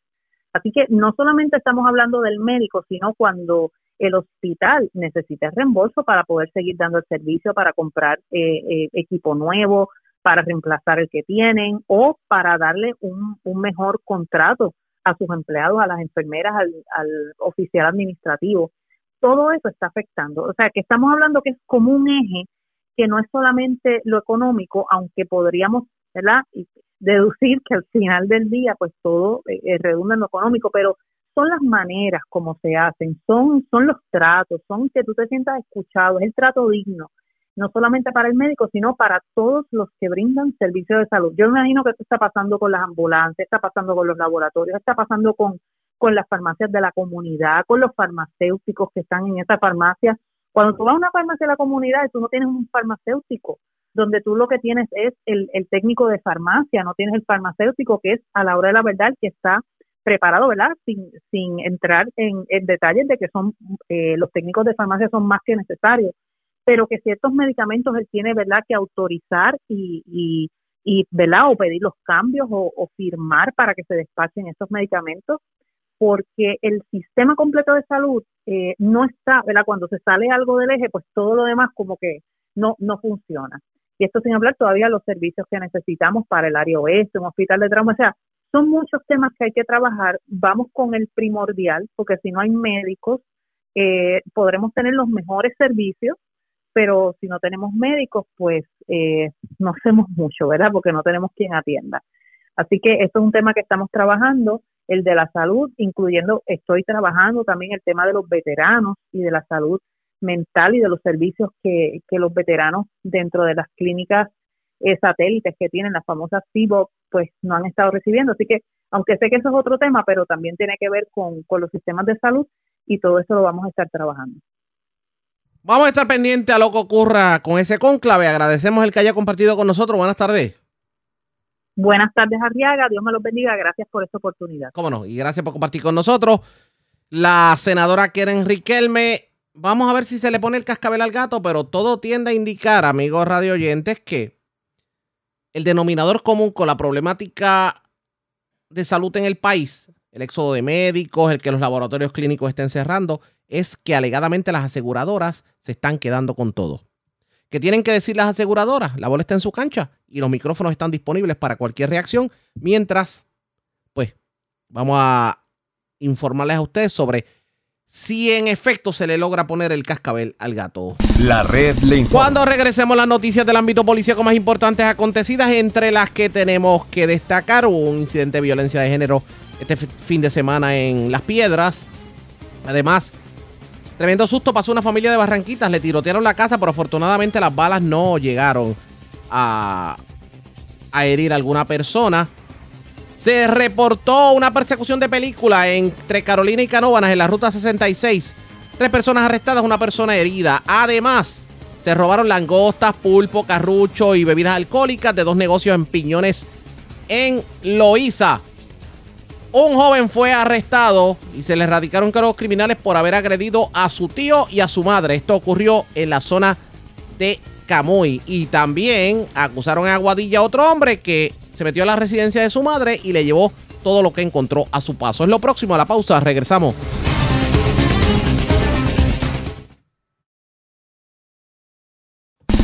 Así que no solamente estamos hablando del médico, sino cuando el hospital necesita reembolso para poder seguir dando el servicio, para comprar eh, eh, equipo nuevo, para reemplazar el que tienen o para darle un, un mejor contrato a sus empleados, a las enfermeras, al, al oficial administrativo todo eso está afectando. O sea, que estamos hablando que es como un eje que no es solamente lo económico, aunque podríamos, ¿verdad? deducir que al final del día, pues todo eh, eh, redunda en lo económico, pero son las maneras como se hacen, son, son los tratos, son que tú te sientas escuchado, es el trato digno, no solamente para el médico, sino para todos los que brindan servicios de salud. Yo me imagino que esto está pasando con las ambulancias, está pasando con los laboratorios, está pasando con con las farmacias de la comunidad, con los farmacéuticos que están en esa farmacia. Cuando tú vas a una farmacia de la comunidad tú no tienes un farmacéutico, donde tú lo que tienes es el, técnico de farmacia, no tienes el farmacéutico que es a la hora de la verdad que está preparado, ¿verdad? Sin, sin entrar en, detalles de que son eh, los técnicos de farmacia son más que necesarios, pero que ciertos medicamentos él tiene, ¿verdad?, que autorizar y, y, y ¿verdad?, o pedir los cambios o, o firmar para que se despachen estos medicamentos porque el sistema completo de salud eh, no está, ¿verdad? Cuando se sale algo del eje, pues todo lo demás como que no, no funciona. Y esto sin hablar todavía de los servicios que necesitamos para el área oeste, un hospital de trauma, o sea, son muchos temas que hay que trabajar. Vamos con el primordial, porque si no hay médicos, eh, podremos tener los mejores servicios, pero si no tenemos médicos, pues eh, no hacemos mucho, ¿verdad? Porque no tenemos quien atienda. Así que esto es un tema que estamos trabajando, el de la salud, incluyendo, estoy trabajando también el tema de los veteranos y de la salud mental y de los servicios que, que los veteranos dentro de las clínicas eh, satélites que tienen, las famosas CIBO, pues no han estado recibiendo. Así que, aunque sé que eso es otro tema, pero también tiene que ver con, con los sistemas de salud y todo eso lo vamos a estar trabajando. Vamos a estar pendiente a lo que ocurra con ese conclave. Agradecemos el que haya compartido con nosotros. Buenas tardes. Buenas tardes, Arriaga. Dios me los bendiga. Gracias por esta oportunidad. Cómo no, y gracias por compartir con nosotros. La senadora Keren Riquelme, vamos a ver si se le pone el cascabel al gato, pero todo tiende a indicar, amigos radio oyentes, que el denominador común con la problemática de salud en el país, el éxodo de médicos, el que los laboratorios clínicos estén cerrando, es que alegadamente las aseguradoras se están quedando con todo. ¿Qué tienen que decir las aseguradoras? La bola está en su cancha y los micrófonos están disponibles para cualquier reacción. Mientras, pues, vamos a informarles a ustedes sobre si en efecto se le logra poner el cascabel al gato. La red le informa. Cuando regresemos las noticias del ámbito policíaco más importantes acontecidas, entre las que tenemos que destacar, hubo un incidente de violencia de género este fin de semana en Las Piedras. Además, tremendo susto pasó una familia de Barranquitas, le tirotearon la casa, pero afortunadamente las balas no llegaron a, herir a alguna persona. Se reportó una persecución de película entre Carolina y Canóvanas en la ruta 66. Tres personas arrestadas, una persona herida. Además, se robaron langostas, pulpo, carrucho y bebidas alcohólicas de dos negocios en Piñones en Loíza. Un joven fue arrestado y se le erradicaron cargos criminales por haber agredido a su tío y a su madre. Esto ocurrió en la zona de Camuy. Y también acusaron a Aguadilla a otro hombre que se metió a la residencia de su madre y le llevó todo lo que encontró a su paso. Es lo próximo a la pausa. Regresamos.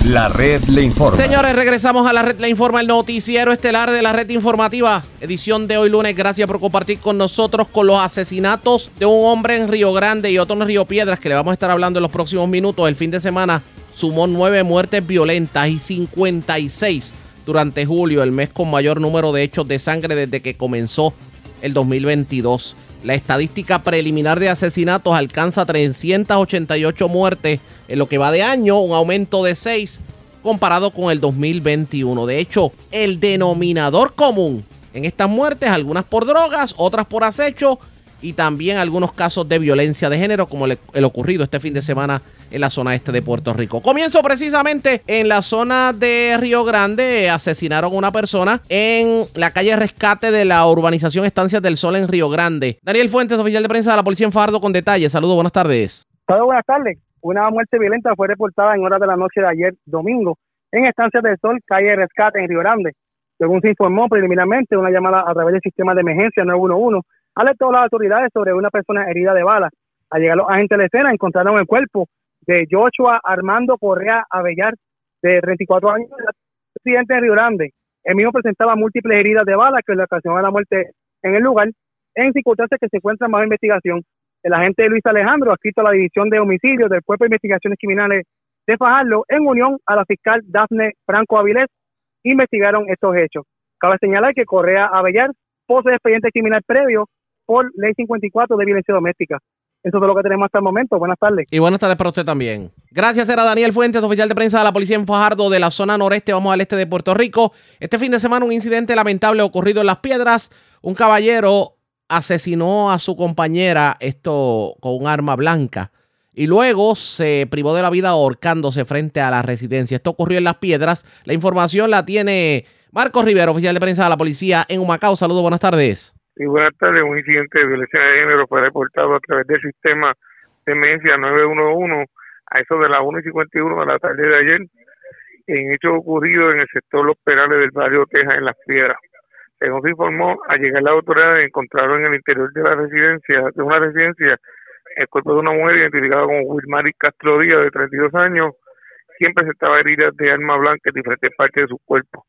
La red le informa. Señores, regresamos a la red Le Informa, el noticiero estelar de la red informativa. Edición de hoy lunes. Gracias por compartir con nosotros con los asesinatos de un hombre en Río Grande y otro en Río Piedras, que le vamos a estar hablando en los próximos minutos. El fin de semana sumó nueve muertes violentas y 56 durante julio, el mes con mayor número de hechos de sangre desde que comenzó el 2022. La estadística preliminar de asesinatos alcanza 388 muertes en lo que va de año, un aumento de 6 comparado con el 2021. De hecho, el denominador común en estas muertes, algunas por drogas, otras por acecho y también algunos casos de violencia de género, como el, el ocurrido este fin de semana en la zona este de Puerto Rico. Comienzo precisamente en la zona de Río Grande. Asesinaron a una persona en la calle Rescate de la urbanización Estancias del Sol en Río Grande. Daniel Fuentes, oficial de prensa de la Policía en Fardo, con detalles. Saludos, buenas tardes. Saludos, buenas tardes. Una muerte violenta fue reportada en horas de la noche de ayer domingo en Estancias del Sol, calle Rescate en Río Grande. Según se informó preliminarmente, una llamada a través del sistema de emergencia 911 alertó a las autoridades sobre una persona herida de bala. Al llegar los agentes de la escena encontraron el cuerpo de Joshua Armando Correa Avellar, de 34 años, residente de Río Grande. El mismo presentaba múltiples heridas de bala que le ocasionaron la muerte en el lugar, en circunstancias que se encuentran bajo investigación. El agente Luis Alejandro, adscrito a la División de Homicidios del Cuerpo de Investigaciones Criminales de Fajardo, en unión a la fiscal Dafne Franco Avilés, investigaron estos hechos. Cabe señalar que Correa Avellar posee expediente criminal previo por Ley 54 de Violencia Doméstica. Eso es lo que tenemos hasta el momento. Buenas tardes. Y buenas tardes para usted también. Gracias, era Daniel Fuentes, oficial de prensa de la policía en Fajardo de la zona noreste. Vamos al este de Puerto Rico. Este fin de semana un incidente lamentable ocurrido en Las Piedras. Un caballero asesinó a su compañera, esto con un arma blanca. Y luego se privó de la vida ahorcándose frente a la residencia. Esto ocurrió en Las Piedras. La información la tiene Marcos Rivero, oficial de prensa de la policía en Humacao. Saludos, buenas tardes. Y buenas tardes, un incidente de violencia de género fue reportado a través del sistema de emergencia 911 a eso de las 1 y 51 de la tarde de ayer, en hecho ocurrido en el sector Los Perales del barrio Texas, en Las Piedras. Según se informó, al llegar la autoridad encontraron en el interior de la residencia, de una residencia, el cuerpo de una mujer identificada como Wilmary Castro Díaz, de 32 años, quien presentaba heridas de arma blanca en diferentes partes de su cuerpo.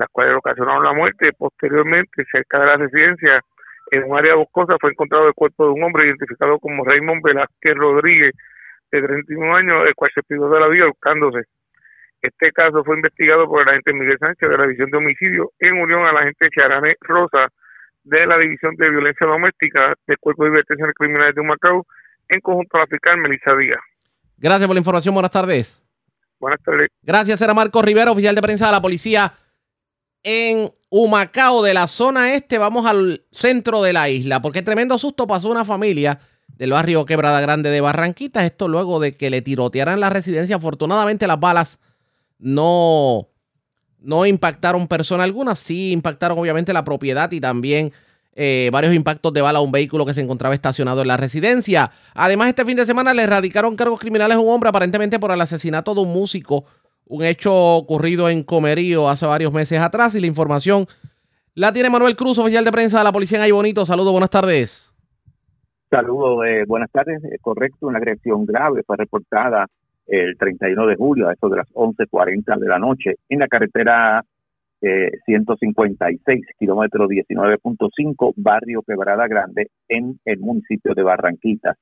Las cuales ocasionaron la muerte. Posteriormente, cerca de la residencia, en un área boscosa, fue encontrado el cuerpo de un hombre identificado como Raymond Velázquez Rodríguez, de 31 años, el cual se pidió de la vida buscándose. Este caso fue investigado por el agente Miguel Sánchez de la División de Homicidio en unión a la agente Charane Rosa de la División de Violencia Doméstica del Cuerpo de Investigaciones Criminales de Humacao en conjunto a la fiscal Melissa Díaz. Gracias por la información. Buenas tardes. Buenas tardes. Gracias, era Marco Rivera, oficial de prensa de la policía en Humacao, de la zona este. Vamos al centro de la isla, porque tremendo susto pasó una familia del barrio Quebrada Grande de Barranquitas. Esto luego de que le tirotearan la residencia. Afortunadamente, las balas no, no impactaron persona alguna, sí impactaron obviamente la propiedad y también eh, varios impactos de bala a un vehículo que se encontraba estacionado en la residencia. Además, este fin de semana le erradicaron cargos criminales a un hombre aparentemente por el asesinato de un músico, un hecho ocurrido en Comerío hace varios meses atrás y la información la tiene Manuel Cruz, oficial de prensa de la policía en Ay Bonito. Saludos, buenas tardes. Saludos, eh, buenas tardes. Eh, correcto, una agresión grave fue reportada el 31 de julio, a eso de las 11.40 de la noche, en la carretera eh, 156, kilómetro 19.5, barrio Quebrada Grande, en el municipio de Barranquitas.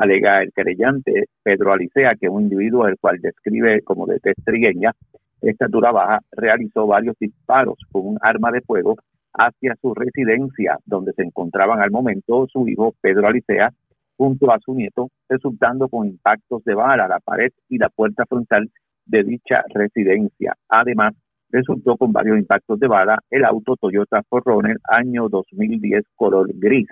Alega el querellante Pedro Alicea que un individuo, el cual describe como de testrigueña, estatura baja, realizó varios disparos con un arma de fuego hacia su residencia, donde se encontraban al momento su hijo Pedro Alicea junto a su nieto, resultando con impactos de bala a la pared y la puerta frontal de dicha residencia. Además, resultó con varios impactos de bala el auto Toyota Forerunner año 2010 color gris.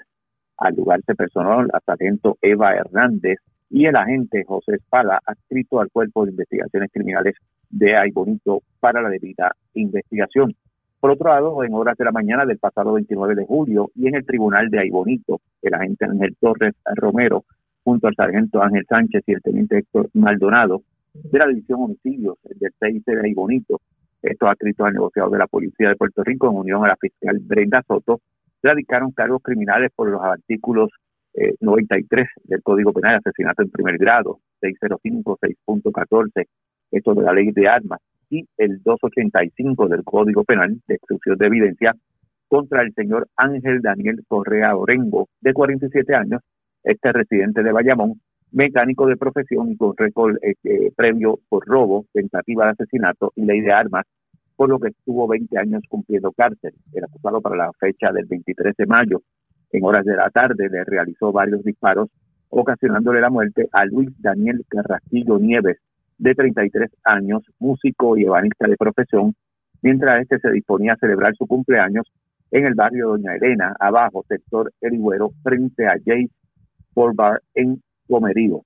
Al lugar se personó la sargento Eva Hernández y el agente José Espada, adscrito al Cuerpo de Investigaciones Criminales de Aybonito para la debida investigación. Por otro lado, en horas de la mañana del pasado 29 de julio y en el tribunal de Aybonito, el agente Ángel Torres Romero, junto al sargento Ángel Sánchez y el teniente Héctor Maldonado, de la División Homicidios del 6 de Aybonito, estos adscritos al negociado de la Policía de Puerto Rico en unión a la fiscal Brenda Soto, radicaron cargos criminales por los artículos 93 eh, del Código Penal, asesinato en primer grado, 605, 6.14, esto de la ley de armas, y el 285 del Código Penal de exclusión de evidencia contra el señor Ángel Daniel Correa Orengo, de 47 años, este residente de Bayamón, mecánico de profesión y con récord este, previo por robo, tentativa de asesinato y ley de armas, por lo que estuvo 20 años cumpliendo cárcel. El acusado para la fecha del 23 de mayo, en horas de la tarde, le realizó varios disparos, ocasionándole la muerte a Luis Daniel Carrasquillo Nieves, de 33 años, músico y ebanista de profesión, mientras este se disponía a celebrar su cumpleaños en el barrio Doña Elena, abajo, sector El frente a Jay Bar en Gomerío.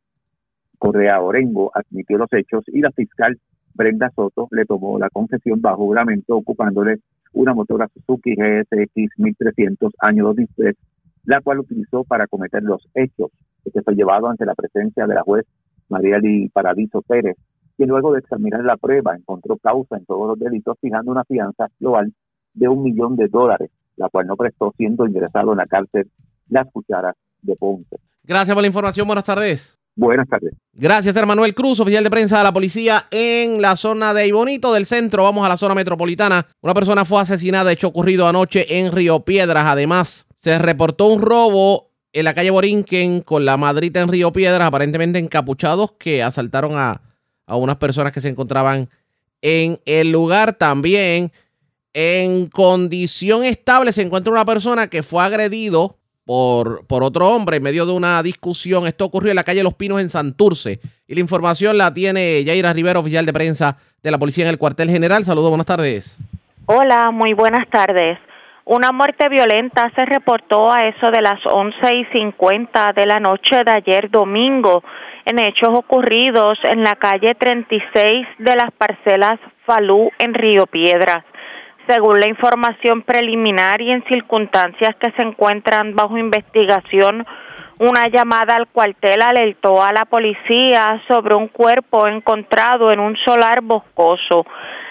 Correa Orengo admitió los hechos y la fiscal Brenda Soto le tomó la confesión bajo juramento ocupándole una motora Suzuki GSX 1300 año 2003, la cual utilizó para cometer los hechos. Este fue llevado ante la presencia de la juez María Lee Paradiso Pérez, quien luego de examinar la prueba encontró causa en todos los delitos, fijando una fianza global de un millón de dólares, la cual no prestó siendo ingresado en la cárcel Las Cucharas de Ponce. Gracias por la información. Buenas tardes. Buenas tardes. Gracias, Manuel Cruz, oficial de prensa de la policía en la zona de Ibonito del centro. Vamos a la zona metropolitana. Una persona fue asesinada, hecho ocurrido anoche en Río Piedras. Además, se reportó un robo en la calle Borinquen con la madrita en Río Piedras, aparentemente encapuchados, que asaltaron a, a unas personas que se encontraban en el lugar. También en condición estable se encuentra una persona que fue agredido por, por otro hombre en medio de una discusión. Esto ocurrió en la calle Los Pinos en Santurce. Y la información la tiene Yaira Rivera, oficial de prensa de la policía en el cuartel general. Saludos, buenas tardes. Hola, muy buenas tardes. Una muerte violenta se reportó a eso de las once y cincuenta de la noche de ayer domingo en hechos ocurridos en la calle 36 de las parcelas Falú en Río Piedras. Según la información preliminar y en circunstancias que se encuentran bajo investigación, una llamada al cuartel alertó a la policía sobre un cuerpo encontrado en un solar boscoso.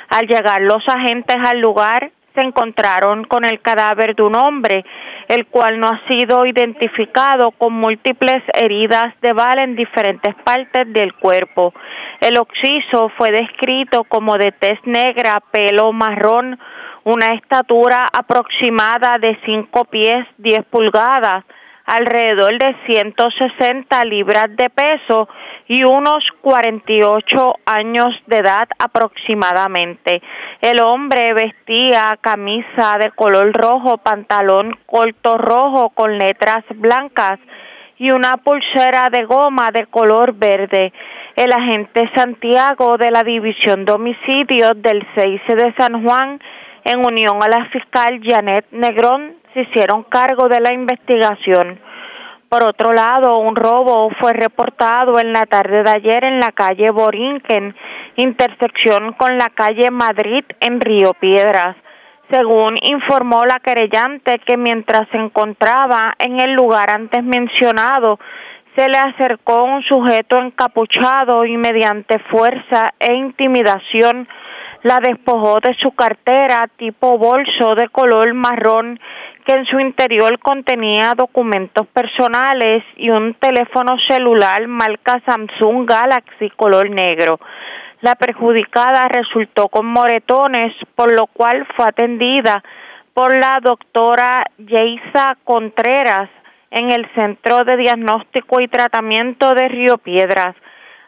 Al llegar los agentes al lugar, se encontraron con el cadáver de un hombre, el cual no ha sido identificado con múltiples heridas de bala en diferentes partes del cuerpo. El occiso fue descrito como de tez negra, pelo marrón, una estatura aproximada de 5 pies 10 pulgadas, alrededor de 160 libras de peso y unos 48 años de edad aproximadamente. El hombre vestía camisa de color rojo, pantalón corto rojo con letras blancas y una pulsera de goma de color verde. El agente Santiago de la División de del 6 de San Juan, en unión a la fiscal Janet Negrón, se hicieron cargo de la investigación. Por otro lado, un robo fue reportado en la tarde de ayer en la calle Borinquen, intersección con la calle Madrid en Río Piedras. Según informó la querellante que mientras se encontraba en el lugar antes mencionado, se le acercó un sujeto encapuchado y mediante fuerza e intimidación la despojó de su cartera tipo bolso de color marrón que en su interior contenía documentos personales y un teléfono celular marca Samsung Galaxy color negro. La perjudicada resultó con moretones, por lo cual fue atendida por la doctora Yeisa Contreras en el Centro de Diagnóstico y Tratamiento de Río Piedras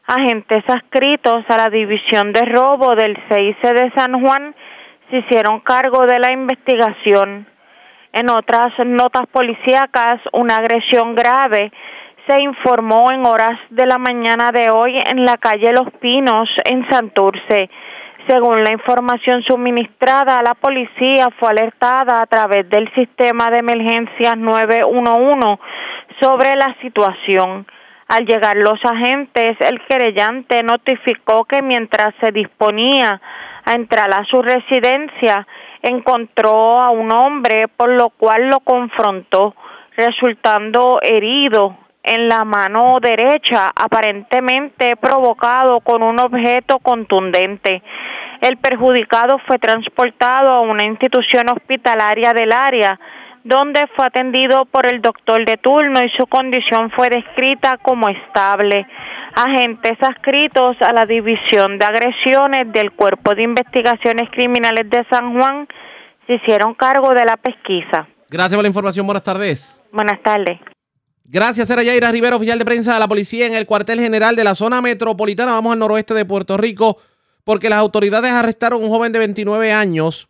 agentes adscritos a la División de Robo del CIC de San Juan se hicieron cargo de la investigación. En otras notas policíacas, una agresión grave se informó en horas de la mañana de hoy en la calle Los Pinos, en Santurce. Según la información suministrada, la policía fue alertada a través del sistema de emergencias 911 sobre la situación. Al llegar los agentes, el querellante notificó que mientras se disponía a entrar a su residencia, encontró a un hombre, por lo cual lo confrontó, resultando herido en la mano derecha, aparentemente provocado con un objeto contundente. El perjudicado fue transportado a una institución hospitalaria del área, donde fue atendido por el doctor de turno y su condición fue descrita como estable. Agentes adscritos a la División de Agresiones del Cuerpo de Investigaciones Criminales de San Juan se hicieron cargo de la pesquisa. Gracias por la información. Buenas tardes. Buenas tardes. Gracias, era Yaira Rivera, oficial de prensa de la policía en el cuartel general de la zona metropolitana. Vamos al noroeste de Puerto Rico porque las autoridades arrestaron a un joven de 29 años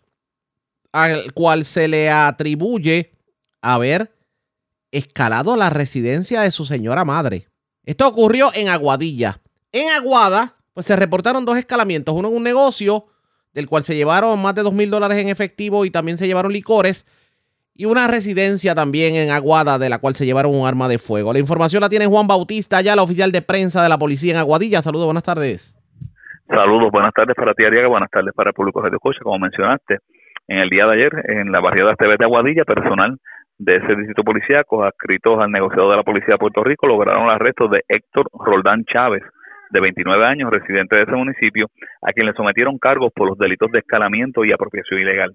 al cual se le atribuye haber escalado la residencia de su señora madre. Esto ocurrió en Aguadilla. En Aguada, pues se reportaron dos escalamientos, uno en un negocio del cual se llevaron más de dos mil dólares en efectivo y también se llevaron licores, y una residencia también en Aguada de la cual se llevaron un arma de fuego. La información la tiene Juan Bautista, ya la oficial de prensa de la policía en Aguadilla. Saludos, buenas tardes. Saludos, buenas tardes para ti, Ariaga, buenas tardes para el público de Cocha, como mencionaste en el día de ayer en la barriada TV de Aguadilla, personal de ese distrito policíaco, adscritos al negociador de la Policía de Puerto Rico, lograron el arresto de Héctor Roldán Chávez, de 29 años, residente de ese municipio, a quien le sometieron cargos por los delitos de escalamiento y apropiación ilegal.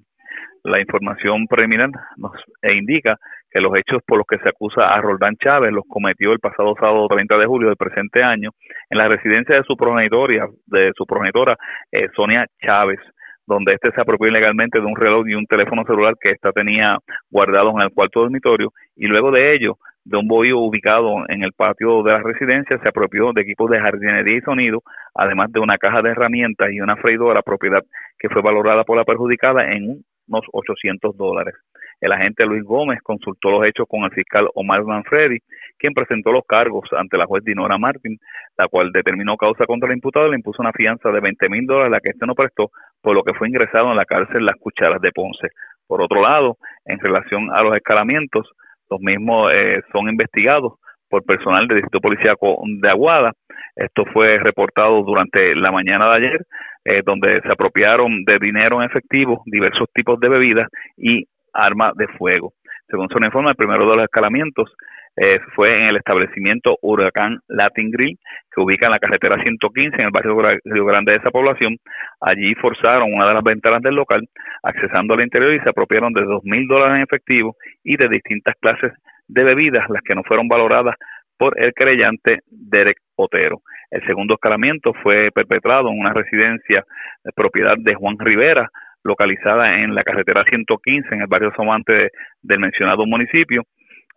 La información preliminar nos e indica que los hechos por los que se acusa a Roldán Chávez los cometió el pasado sábado 30 de julio del presente año en la residencia de su progenitora, de su progenitora eh, Sonia Chávez, donde este se apropió ilegalmente de un reloj y un teléfono celular que ésta tenía guardados en el cuarto dormitorio y luego de ello de un bohío ubicado en el patio de la residencia se apropió de equipos de jardinería y sonido, además de una caja de herramientas y una freidora, propiedad que fue valorada por la perjudicada en unos 800 dólares. El agente Luis Gómez consultó los hechos con el fiscal Omar Manfredi, quien presentó los cargos ante la juez Dinora Martin, la cual determinó causa contra el imputado y le impuso una fianza de 20 mil dólares, la que éste no prestó, por lo que fue ingresado en la cárcel Las Cucharas de Ponce. Por otro lado, en relación a los escalamientos, los mismos eh, son investigados por personal del Distrito Policíaco de Aguada. Esto fue reportado durante la mañana de ayer, eh, donde se apropiaron de dinero en efectivo, diversos tipos de bebidas y armas de fuego. Según se informa, el primero de los escalamientos eh, fue en el establecimiento Huracán Latin Grill, que ubica en la carretera 115 en el barrio Río Grande de esa población. Allí forzaron una de las ventanas del local, accesando al interior y se apropiaron de dos mil dólares en efectivo y de distintas clases de bebidas, las que no fueron valoradas por el creyente Derek Otero. El segundo escalamiento fue perpetrado en una residencia de propiedad de Juan Rivera, localizada en la carretera 115 en el barrio Somante del mencionado municipio.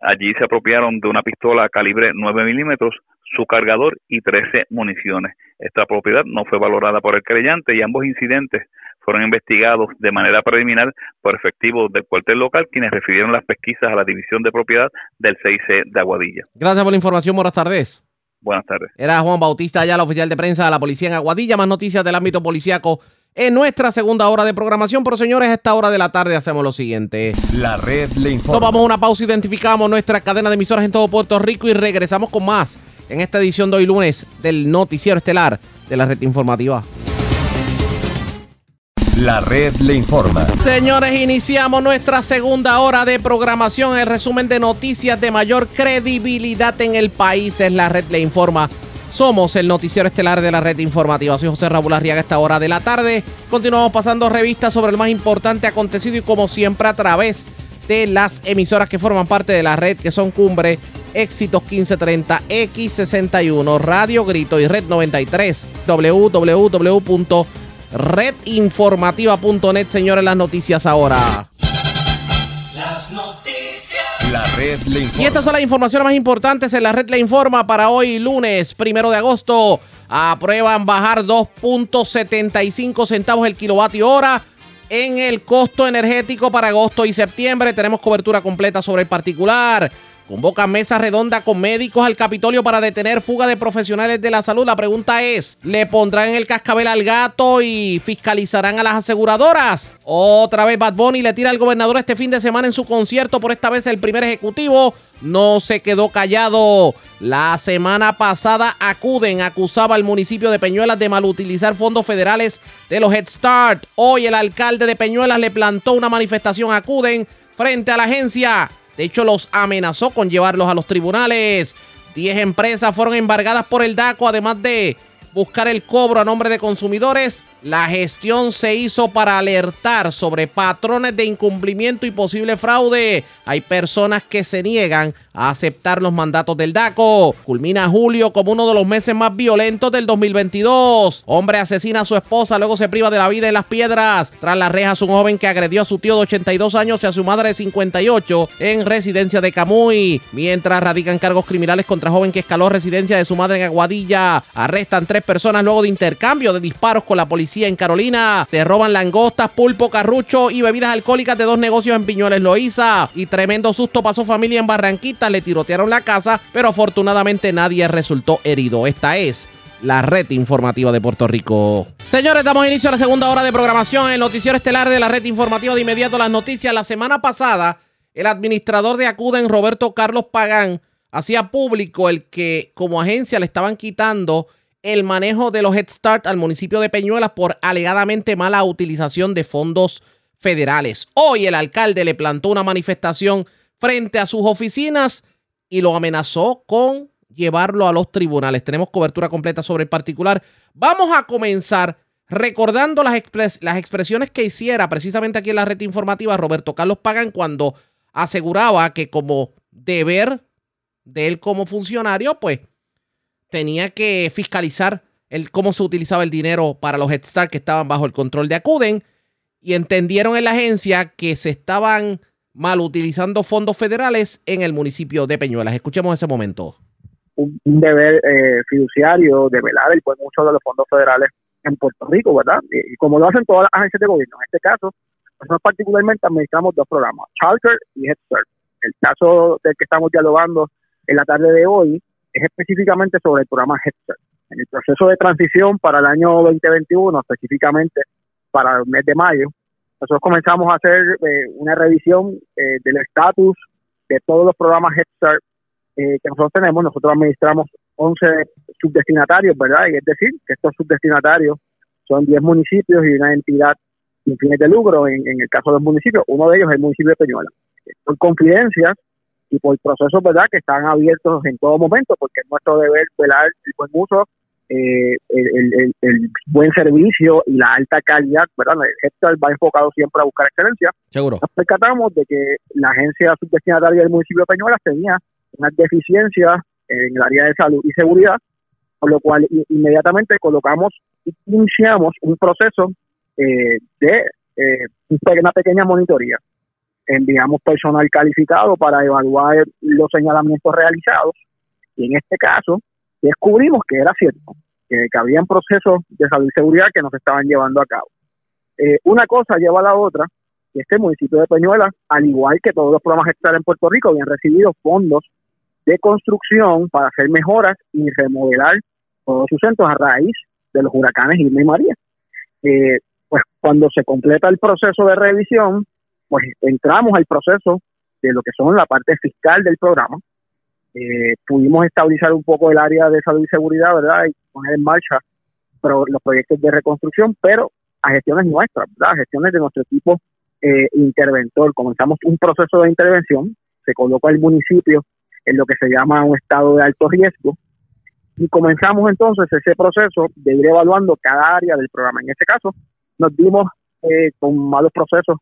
Allí se apropiaron de una pistola calibre 9 milímetros, su cargador y 13 municiones. Esta propiedad no fue valorada por el creyente y ambos incidentes fueron investigados de manera preliminar por efectivos del cuartel local, quienes refirieron las pesquisas a la División de Propiedad del 6C de Aguadilla. Gracias por la información, buenas tardes. Buenas tardes. Era Juan Bautista, ya la oficial de prensa de la policía en Aguadilla. Más noticias del ámbito policíaco en nuestra segunda hora de programación. Pero señores, a esta hora de la tarde hacemos lo siguiente. La red le informa. Tomamos una pausa, identificamos nuestra cadena de emisoras en todo Puerto Rico y regresamos con más en esta edición de hoy lunes del noticiero estelar de la red informativa. La red le informa. Señores, iniciamos nuestra segunda hora de programación. El resumen de noticias de mayor credibilidad en el país es la red le informa. Somos el noticiero estelar de la red informativa. Soy José Raúl Arriaga a esta hora de la tarde. Continuamos pasando revistas sobre el más importante acontecido y como siempre a través de las emisoras que forman parte de la red que son Cumbre, Éxitos 1530, X61, Radio Grito y Red 93, www.redinformativa.net. Señores, las noticias ahora. Y estas son las informaciones más importantes en la red Le Informa para hoy lunes, primero de agosto. Aprueban bajar 2.75 centavos el kilovatio hora en el costo energético para agosto y septiembre. Tenemos cobertura completa sobre el particular. Convoca mesa redonda con médicos al Capitolio para detener fuga de profesionales de la salud. La pregunta es, ¿le pondrán el cascabel al gato y fiscalizarán a las aseguradoras? Otra vez Bad Bunny le tira al gobernador este fin de semana en su concierto, por esta vez el primer ejecutivo. No se quedó callado. La semana pasada Acuden acusaba al municipio de Peñuelas de malutilizar fondos federales de los Head Start. Hoy el alcalde de Peñuelas le plantó una manifestación Acuden frente a la agencia. De hecho, los amenazó con llevarlos a los tribunales. Diez empresas fueron embargadas por el DACO, además de buscar el cobro a nombre de consumidores. La gestión se hizo para alertar sobre patrones de incumplimiento y posible fraude. Hay personas que se niegan a aceptar los mandatos del DACO. Culmina julio como uno de los meses más violentos del 2022. Hombre asesina a su esposa, luego se priva de la vida en las piedras. Tras las rejas, un joven que agredió a su tío de 82 años y a su madre de 58 en residencia de Camuy. Mientras radican cargos criminales contra joven que escaló residencia de su madre en Aguadilla. Arrestan tres personas luego de intercambio de disparos con la policía en Carolina. Se roban langostas, pulpo, carrucho y bebidas alcohólicas de dos negocios en Piñoles Loíza. Y tremendo susto pasó familia en Barranquita. Le tirotearon la casa, pero afortunadamente nadie resultó herido. Esta es la red informativa de Puerto Rico. Señores, damos inicio a la segunda hora de programación. El noticiero estelar de la red informativa de inmediato las noticias. La semana pasada, el administrador de Acuden, Roberto Carlos Pagán, hacía público el que como agencia le estaban quitando el manejo de los Head Start al municipio de Peñuelas por alegadamente mala utilización de fondos federales. Hoy el alcalde le plantó una manifestación frente a sus oficinas y lo amenazó con llevarlo a los tribunales. Tenemos cobertura completa sobre el particular. Vamos a comenzar recordando las, expresiones que hiciera precisamente aquí en la red informativa Roberto Carlos Pagan cuando aseguraba que como deber de él como funcionario, pues tenía que fiscalizar el, cómo se utilizaba el dinero para los Head Start que estaban bajo el control de Acuden y entendieron en la agencia que se estaban mal utilizando fondos federales en el municipio de Peñuelas. Escuchemos ese momento. Un, deber eh, fiduciario de velar el buen uso de los fondos federales en Puerto Rico, ¿verdad? Y, y como lo hacen todas las agencias de gobierno. En este caso, nosotros particularmente administramos dos programas, Charter y Head Start. El caso del que estamos dialogando en la tarde de hoy es específicamente sobre el programa Head Start. En el proceso de transición para el año 2021, específicamente para el mes de mayo, nosotros comenzamos a hacer eh, una revisión eh, del estatus de todos los programas Head Start eh, que nosotros tenemos. Nosotros administramos 11 subdestinatarios, ¿verdad? Y es decir, que estos subdestinatarios son 10 municipios y una entidad sin fines de lucro en, el caso de los municipios. Uno de ellos es el municipio de Peñuela. Por confidencias y por procesos, ¿verdad?, que están abiertos en todo momento, porque es nuestro deber velar el buen uso, eh, el, el- el buen servicio y la alta calidad, ¿verdad? El sector va enfocado siempre a buscar excelencia. Seguro. Nos percatamos de que la agencia subdestinataria del municipio de Peñuelas tenía unas deficiencias en el área de salud y seguridad, por lo cual inmediatamente colocamos y iniciamos un proceso eh, de eh, una pequeña monitoría. Enviamos personal calificado para evaluar los señalamientos realizados y en este caso descubrimos que era cierto, que, habían procesos de salud y seguridad que nos estaban llevando a cabo. Eh, una cosa lleva a la otra, y este municipio de Peñuelas, al igual que todos los programas ejecutados en Puerto Rico, habían recibido fondos de construcción para hacer mejoras y remodelar todos sus centros a raíz de los huracanes Irma y María. Eh, pues cuando se completa el proceso de revisión, pues entramos al proceso de lo que son la parte fiscal del programa. Eh, pudimos estabilizar un poco el área de salud y seguridad, ¿verdad? Y poner en marcha pro- los proyectos de reconstrucción, pero a gestiones nuestras, ¿verdad? A gestiones de nuestro equipo eh, interventor. Comenzamos un proceso de intervención, se coloca el municipio en lo que se llama un estado de alto riesgo y comenzamos entonces ese proceso de ir evaluando cada área del programa. En este caso, nos dimos eh, con malos procesos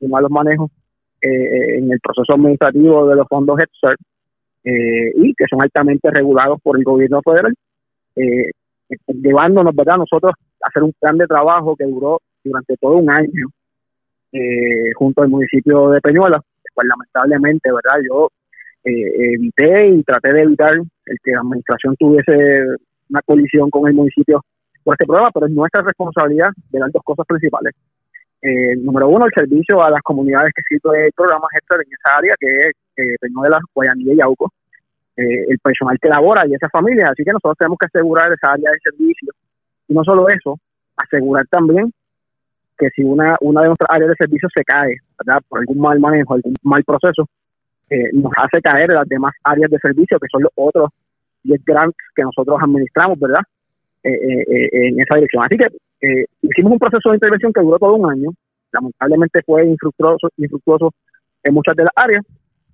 y malos manejos eh, en el proceso administrativo de los fondos Head Start, eh, y que son altamente regulados por el gobierno federal, eh, llevándonos, ¿verdad?, nosotros a hacer un plan de trabajo que duró durante todo un año eh, junto al municipio de Peñuelas, pues lamentablemente, ¿verdad?, yo eh, evité y traté de evitar el que la administración tuviese una colisión con el municipio por este programa, pero es nuestra responsabilidad de las dos cosas principales. Eh, número uno, el servicio a las comunidades que sirve el programa Gestor en esa área, que es eh, Peñuelas, Guayanilla y Yauco, eh, el personal que labora y esas familias. Así que nosotros tenemos que asegurar esa área de servicio. Y no solo eso, asegurar también que si una, una de nuestras áreas de servicio se cae, ¿verdad? Por algún mal manejo, algún mal proceso, eh, nos hace caer las demás áreas de servicio, que son los otros 10 grants que nosotros administramos, ¿verdad? Eh, en esa dirección. Así que eh, hicimos un proceso de intervención que duró todo un año, lamentablemente fue infructuoso, infructuoso en muchas de las áreas,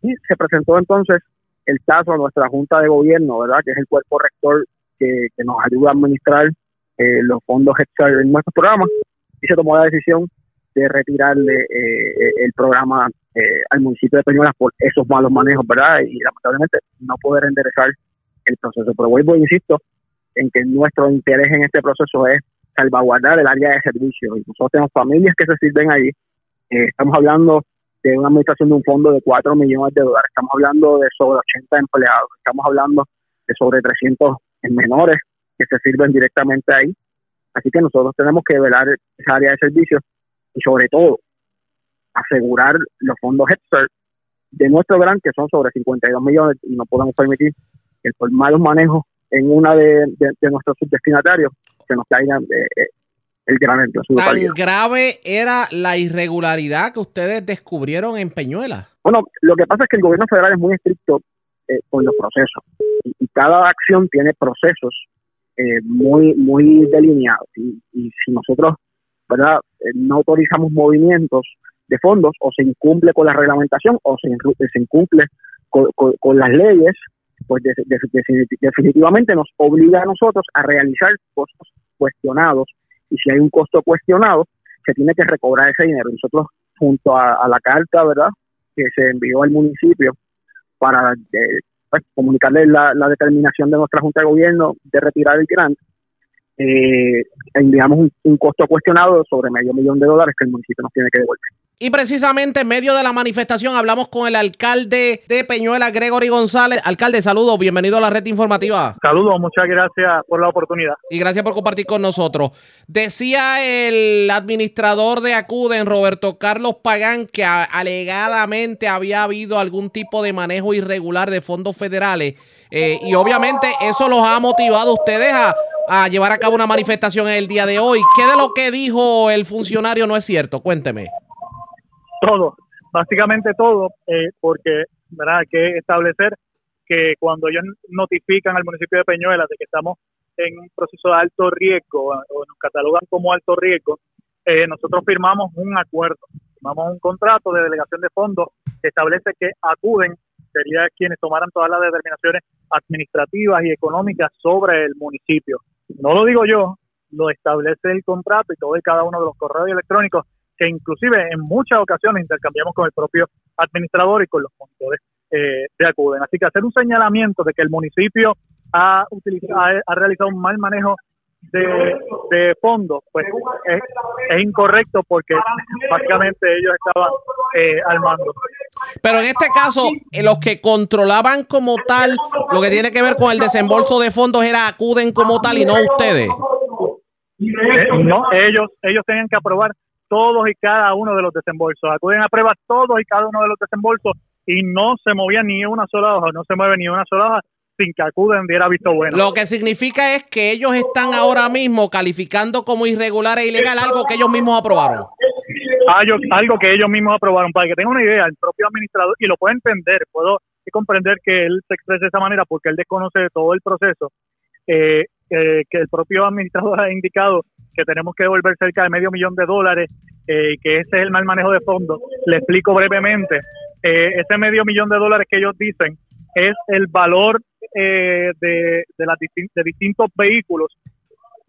y se presentó entonces el caso a nuestra Junta de Gobierno, ¿verdad? Que es el cuerpo rector que, nos ayuda a administrar eh, los fondos en nuestros programas, y se tomó la decisión de retirarle eh, el programa eh, al municipio de Peñuelas por esos malos manejos, ¿verdad? Y lamentablemente no poder enderezar el proceso. Pero vuelvo insisto en que nuestro interés en este proceso es salvaguardar el área de servicio. Nosotros tenemos familias que se sirven allí. Eh, estamos hablando de una administración de un fondo de 4 millones de dólares. Estamos hablando de sobre 80 empleados. Estamos hablando de sobre 300 menores que se sirven directamente ahí. Así que nosotros tenemos que velar esa área de servicio y sobre todo asegurar los fondos Head de nuestro gran que son sobre 52 millones y no podemos permitir que por malos manejos en una de, de, de nuestros subdestinatarios se nos caiga eh, el gran en su Tan grave era la irregularidad que ustedes descubrieron en Peñuela. Bueno, lo que pasa es que el gobierno federal es muy estricto eh, con los procesos. Y, y cada acción tiene procesos eh, muy muy delineados. Y, y si nosotros verdad eh, no autorizamos movimientos de fondos o se incumple con la reglamentación o se, se incumple con, con- con las leyes pues de- de- de- definitivamente nos obliga a nosotros a realizar costos cuestionados. Y si hay un costo cuestionado se tiene que recobrar ese dinero. Nosotros junto a, a la carta verdad que se envió al municipio para eh, pues, comunicarle la, la determinación de nuestra Junta de Gobierno de retirar el grant, eh, enviamos un, un costo cuestionado sobre medio millón de dólares que el municipio nos tiene que devolver. Y precisamente en medio de la manifestación hablamos con el alcalde de Peñuela, Gregory González. Alcalde, saludos, bienvenido a la red informativa. Saludos, muchas gracias por la oportunidad. Y gracias por compartir con nosotros. Decía el administrador de Acuden, Roberto Carlos Pagán, que alegadamente había habido algún tipo de manejo irregular de fondos federales. Eh, y obviamente eso los ha motivado a ustedes a, a llevar a cabo una manifestación el día de hoy. ¿Qué de lo que dijo el funcionario no es cierto? Cuénteme. Todo, básicamente todo, eh, porque ¿verdad? hay que establecer que cuando ellos notifican al municipio de Peñuelas de que estamos en un proceso de alto riesgo o nos catalogan como alto riesgo, eh, nosotros firmamos un acuerdo, firmamos un contrato de delegación de fondos que establece que acuden sería quienes tomaran todas las determinaciones administrativas y económicas sobre el municipio. No lo digo yo, lo establece el contrato y todo y cada uno de los correos electrónicos que inclusive en muchas ocasiones intercambiamos con el propio administrador y con los monitores eh, de acuden. Así que hacer un señalamiento de que el municipio ha, utilizado, ha, ha realizado un mal manejo de, de fondos, pues es, es incorrecto porque básicamente ellos estaban eh, al mando. Pero en este caso, eh, los que controlaban como tal, lo que tiene que ver con el desembolso de fondos era acuden como tal y no ustedes. Eh, no, ellos, ellos tenían que aprobar todos y cada uno de los desembolsos. Acuden a prueba todos y cada uno de los desembolsos y no se movía ni una sola hoja, no se mueve ni una sola hoja sin que acuden diera visto bueno. Lo que significa es que ellos están ahora mismo calificando como irregular e ilegal algo que ellos mismos aprobaron. Algo, algo que ellos mismos aprobaron. Para que tengan una idea, el propio administrador, y lo puedo entender, puedo comprender que él se exprese de esa manera porque él desconoce de todo el proceso, eh, eh, que el propio administrador ha indicado que tenemos que devolver cerca de medio millón de dólares eh, que ese es el mal manejo de fondos. Le explico brevemente. Eh, ese medio millón de dólares que ellos dicen es el valor eh, de, de, las de distintos vehículos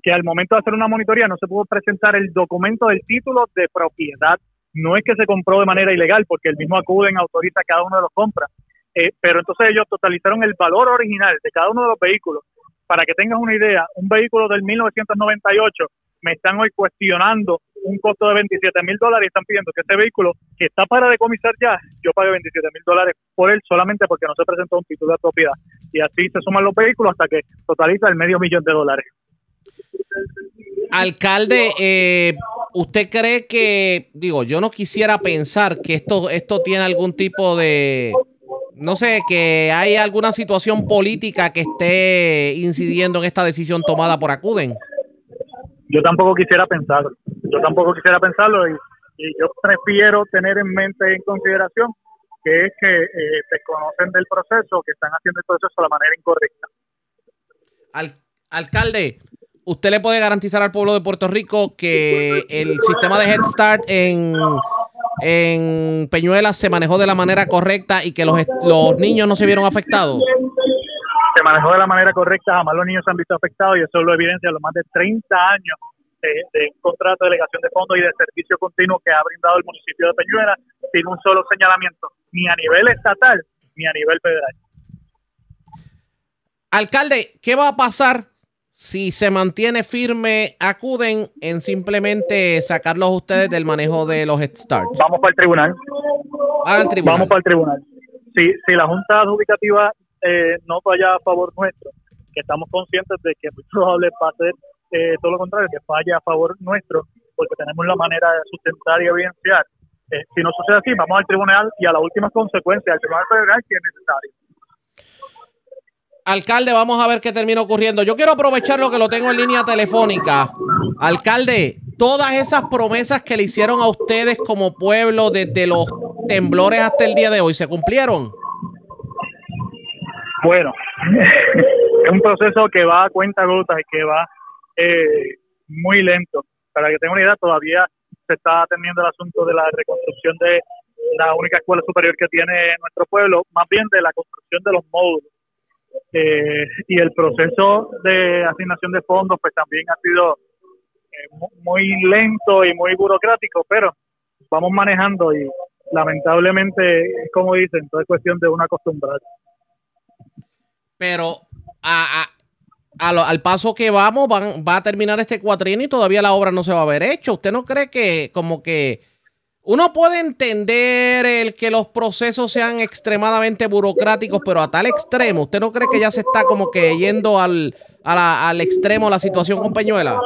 que al momento de hacer una monitoría no se pudo presentar el documento del título de propiedad. No es que se compró de manera ilegal, porque el mismo acuden autoriza cada uno de los compras. Eh, pero entonces ellos totalizaron el valor original de cada uno de los vehículos. Para que tengas una idea, un vehículo del 1998 me están hoy cuestionando un costo de 27 mil dólares y están pidiendo que ese vehículo que está para decomisar ya, yo pague 27 mil dólares por él solamente porque no se presentó un título de propiedad. Y así se suman los vehículos hasta que totaliza el medio millón de dólares. Alcalde, eh, ¿usted cree que, digo, yo no quisiera pensar que esto, esto tiene algún tipo de, no sé, que hay alguna situación política que esté incidiendo en esta decisión tomada por Acuden? Yo tampoco quisiera pensarlo. Yo tampoco quisiera pensarlo y, yo prefiero tener en mente, en consideración, que es que eh, desconocen del proceso, que están haciendo el proceso de la manera incorrecta. Al- alcalde, ¿usted le puede garantizar al pueblo de Puerto Rico que el sistema de Head Start en, en Peñuelas se manejó de la manera correcta y que los, los niños no se vieron afectados? Se manejó de la manera correcta, jamás los niños se han visto afectados y eso lo evidencia los más de 30 años de, de un contrato de delegación de fondos y de servicio continuo que ha brindado el municipio de Peñuela sin un solo señalamiento, ni a nivel estatal ni a nivel federal. Alcalde, ¿qué va a pasar si se mantiene firme Acuden en simplemente sacarlos ustedes del manejo de los Head Start? Vamos para el tribunal. al tribunal. Vamos para el tribunal. Si, si la Junta Adjudicativa eh, no vaya a favor nuestro, que estamos conscientes de que es muy probable va a ser eh, todo lo contrario, que falla a favor nuestro, porque tenemos la manera de sustentar y evidenciar. Eh, si no sucede así, vamos al tribunal y a las últimas consecuencias, al tribunal federal si es necesario. Alcalde, vamos a ver qué termina ocurriendo. Yo quiero aprovechar lo que lo tengo en línea telefónica. Alcalde, todas esas promesas que le hicieron a ustedes como pueblo desde los temblores hasta el día de hoy, ¿se cumplieron? Bueno, es un proceso que va a cuenta gotas y que va eh, muy lento. Para que tenga una idea, todavía se está atendiendo el asunto de la reconstrucción de la única escuela superior que tiene nuestro pueblo, más bien de la construcción de los módulos. Eh, y el proceso de asignación de fondos pues también ha sido eh, mu- muy lento y muy burocrático, pero vamos manejando y lamentablemente, como dicen, todo es cuestión de una acostumbrarse. Pero al paso que vamos, va a terminar este cuatrienio y todavía la obra no se va a haber hecho. ¿Usted no cree que como que uno puede entender el que los procesos sean extremadamente burocráticos, pero a tal extremo, ¿usted no cree que ya se está como que yendo al, a la- al extremo la situación con Peñuela?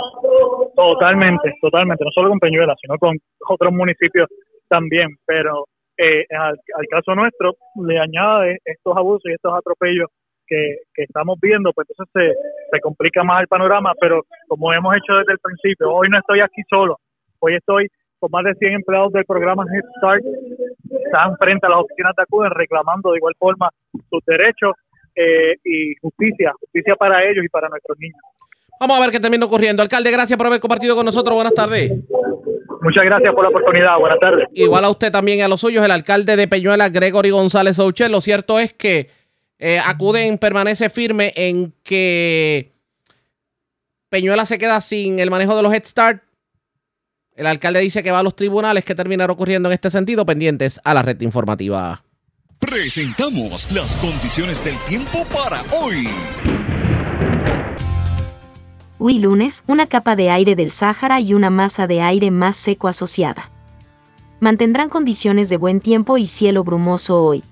Totalmente, totalmente, no solo con Peñuela, sino con otros municipios también, pero eh, al caso nuestro le añade estos abusos y estos atropellos que, que estamos viendo, pues entonces se, se complica más el panorama, pero como hemos hecho desde el principio, hoy no estoy aquí solo, hoy estoy con más de 100 empleados del programa Head Start, están frente a las oficinas de Acuden reclamando de igual forma sus derechos eh, y justicia, justicia para ellos y para nuestros niños. Vamos a ver qué termina ocurriendo. Alcalde, gracias por haber compartido con nosotros. Buenas tardes. Muchas gracias por la oportunidad. Buenas tardes. Igual a usted también y a los suyos, el alcalde de Peñuela, Gregory González Oucher. Lo cierto es que eh, acuden, permanece firme en que Peñuela se queda sin el manejo de los Head Start. El alcalde dice que va a los tribunales. ¿Qué terminará ocurriendo en este sentido? Pendientes a la red informativa. Presentamos las condiciones del tiempo para hoy. Hoy lunes, una capa de aire del Sáhara y una masa de aire más seco asociada. Mantendrán condiciones de buen tiempo y cielo brumoso hoy.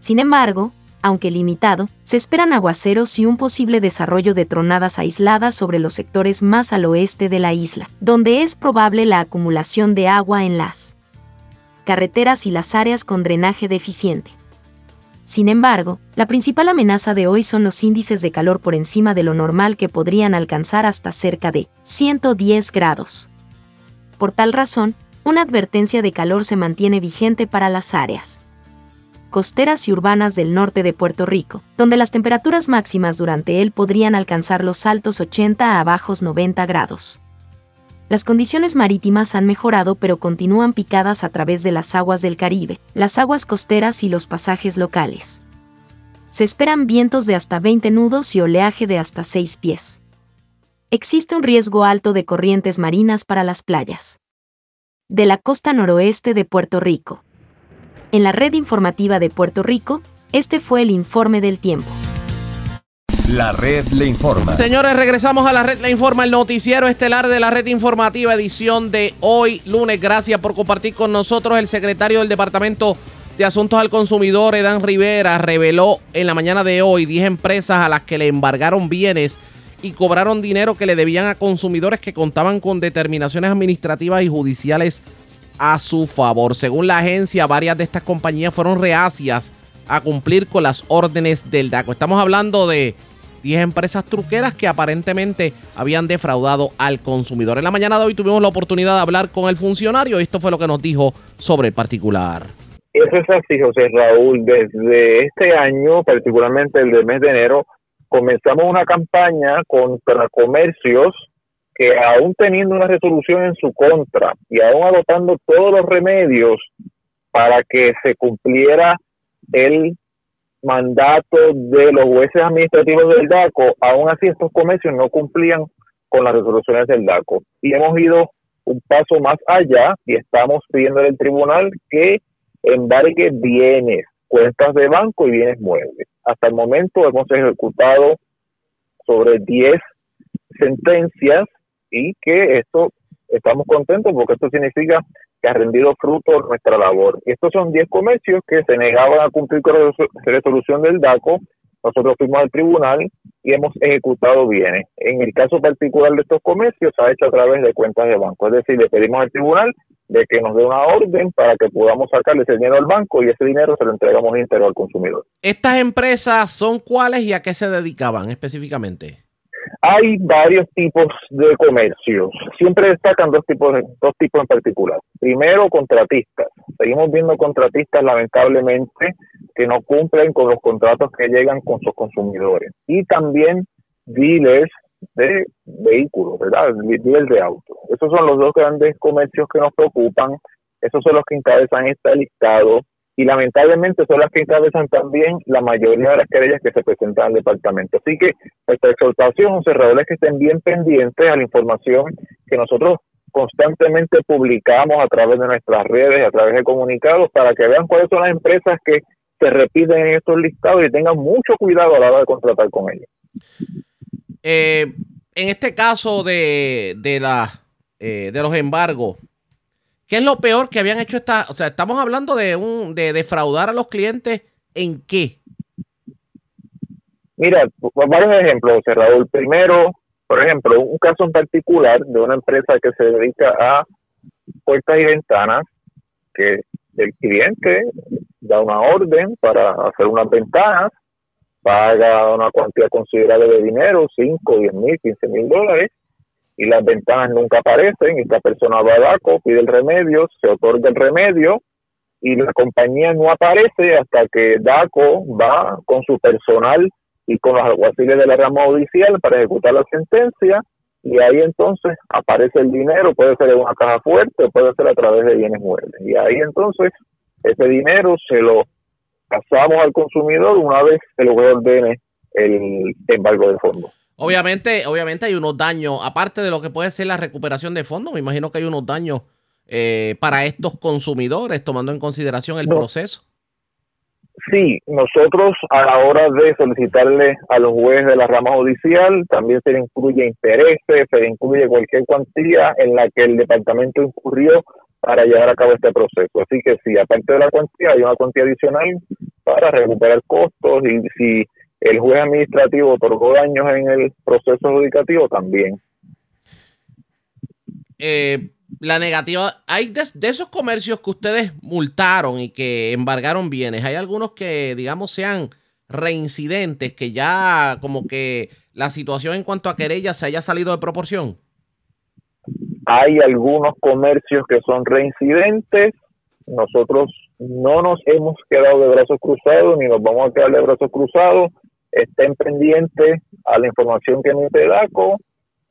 Sin embargo, aunque limitado, se esperan aguaceros y un posible desarrollo de tronadas aisladas sobre los sectores más al oeste de la isla, donde es probable la acumulación de agua en las carreteras y las áreas con drenaje deficiente. Sin embargo, la principal amenaza de hoy son los índices de calor por encima de lo normal que podrían alcanzar hasta cerca de 110 grados. Por tal razón, una advertencia de calor se mantiene vigente para las áreas costeras y urbanas del norte de Puerto Rico, donde las temperaturas máximas durante él podrían alcanzar los altos 80 a bajos 90 grados. Las condiciones marítimas han mejorado pero continúan picadas a través de las aguas del Caribe, las aguas costeras y los pasajes locales. Se esperan vientos de hasta 20 nudos y oleaje de hasta 6 pies. Existe un riesgo alto de corrientes marinas para las playas. De la costa noroeste de Puerto Rico. En la red informativa de Puerto Rico, este fue el informe del tiempo. La red le informa. Señores, regresamos a la red Le Informa, el noticiero estelar de la red informativa, edición de hoy, lunes. Gracias por compartir con nosotros. El secretario del Departamento de Asuntos al Consumidor, Edan Rivera, reveló en la mañana de hoy 10 empresas a las que le embargaron bienes y cobraron dinero que le debían a consumidores que contaban con determinaciones administrativas y judiciales a su favor. Según la agencia, varias de estas compañías fueron reacias a cumplir con las órdenes del DACO. Estamos hablando de 10 empresas truqueras que aparentemente habían defraudado al consumidor. En la mañana de hoy tuvimos la oportunidad de hablar con el funcionario y esto fue lo que nos dijo sobre el particular. Eso es así, José Raúl. Desde este año, particularmente el del mes de enero, comenzamos una campaña contra comercios que aún teniendo una resolución en su contra y aún adoptando todos los remedios para que se cumpliera el mandato de los jueces administrativos del DACO, aún así estos comercios no cumplían con las resoluciones del DACO. Y hemos ido un paso más allá y estamos pidiendo al tribunal que embargue bienes, cuentas de banco y bienes muebles. Hasta el momento hemos ejecutado sobre 10 sentencias y que esto estamos contentos porque esto significa que ha rendido fruto nuestra labor. Y estos son 10 comercios que se negaban a cumplir con la resolución del DACO. Nosotros fuimos al tribunal y hemos ejecutado bienes. En el caso particular de estos comercios, se ha hecho a través de cuentas de banco. Es decir, le pedimos al tribunal de que nos dé una orden para que podamos sacarle ese dinero al banco y ese dinero se lo entregamos íntegro al consumidor. ¿Estas empresas son cuáles y a qué se dedicaban específicamente? Hay varios tipos de comercios. Siempre destacan dos tipos, dos tipos en particular. Primero, contratistas. Seguimos viendo contratistas, lamentablemente, que no cumplen con los contratos que llegan con sus consumidores. Y también dealers de vehículos, ¿verdad? Dealers de autos. Esos son los dos grandes comercios que nos preocupan. Esos son los que encabezan este listado y lamentablemente son las que encabezan también la mayoría de las querellas que se presentan al departamento. Así que nuestra exhortación, cerradores, es que estén bien pendientes a la información que nosotros constantemente publicamos a través de nuestras redes, a través de comunicados, para que vean cuáles son las empresas que se repiten en estos listados y tengan mucho cuidado a la hora de contratar con ellas. Eh, en este caso de, de, la, eh, de los embargos, ¿Qué es lo peor que habían hecho esta? O sea, estamos hablando de un de defraudar a los clientes en qué? Mira, varios ejemplos, Raúl. Primero, por ejemplo, un caso en particular de una empresa que se dedica a puertas y ventanas, que el cliente da una orden para hacer unas ventanas, paga una cantidad considerable de dinero, 5, 10 mil, 15 mil dólares, y las ventanas nunca aparecen, esta persona va a DACO, pide el remedio, se otorga el remedio y la compañía no aparece hasta que DACO va con su personal y con los alguaciles de la rama judicial para ejecutar la sentencia y ahí entonces aparece el dinero, puede ser en una caja fuerte o puede ser a través de bienes muebles. Y ahí entonces ese dinero se lo pasamos al consumidor una vez que juez ordene el embargo de fondos. Obviamente, obviamente hay unos daños, aparte de lo que puede ser la recuperación de fondos, me imagino que hay unos daños eh, para estos consumidores, tomando en consideración el No. proceso. Sí, nosotros a la hora de solicitarle a los jueces de la rama judicial, también se le incluye intereses, se le incluye cualquier cuantía en la que el departamento incurrió para llevar a cabo este proceso. Así que sí, aparte de la cuantía, hay una cuantía adicional para recuperar costos y si el juez administrativo otorgó daños en el proceso adjudicativo, también. Eh, la negativa, hay de, de esos comercios que ustedes multaron y que embargaron bienes, hay algunos que, digamos, sean reincidentes, que ya como que la situación en cuanto a querellas se haya salido de proporción. Hay algunos comercios que son reincidentes. Nosotros no nos hemos quedado de brazos cruzados ni nos vamos a quedar de brazos cruzados. Estén pendientes a la información que emite DACO,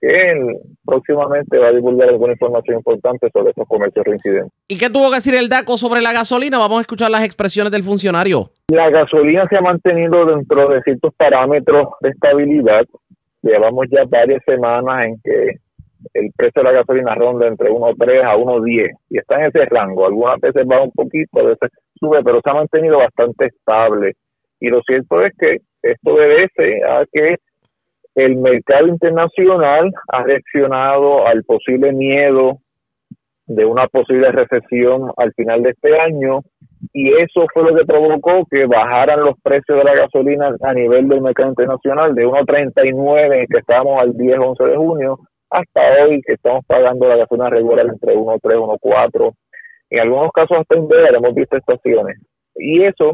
que él próximamente va a divulgar alguna información importante sobre estos comercios reincidentes. ¿Y qué tuvo que decir el DACO sobre la gasolina? Vamos a escuchar las expresiones del funcionario. La gasolina se ha mantenido dentro de ciertos parámetros de estabilidad. Llevamos ya varias semanas en que el precio de la gasolina ronda entre 1.3 a 1.10 y está en ese rango. Algunas veces va un poquito, a veces sube, pero se ha mantenido bastante estable. Y lo cierto es que esto obedece a que el mercado internacional ha reaccionado al posible miedo de una posible recesión al final de este año y eso fue lo que provocó que bajaran los precios de la gasolina a nivel del mercado internacional de 1.39 que estábamos al 10 11 de junio hasta hoy que estamos pagando la gasolina regular entre 1.3 1.4 en algunos casos hasta un dólar hemos visto estaciones. Y eso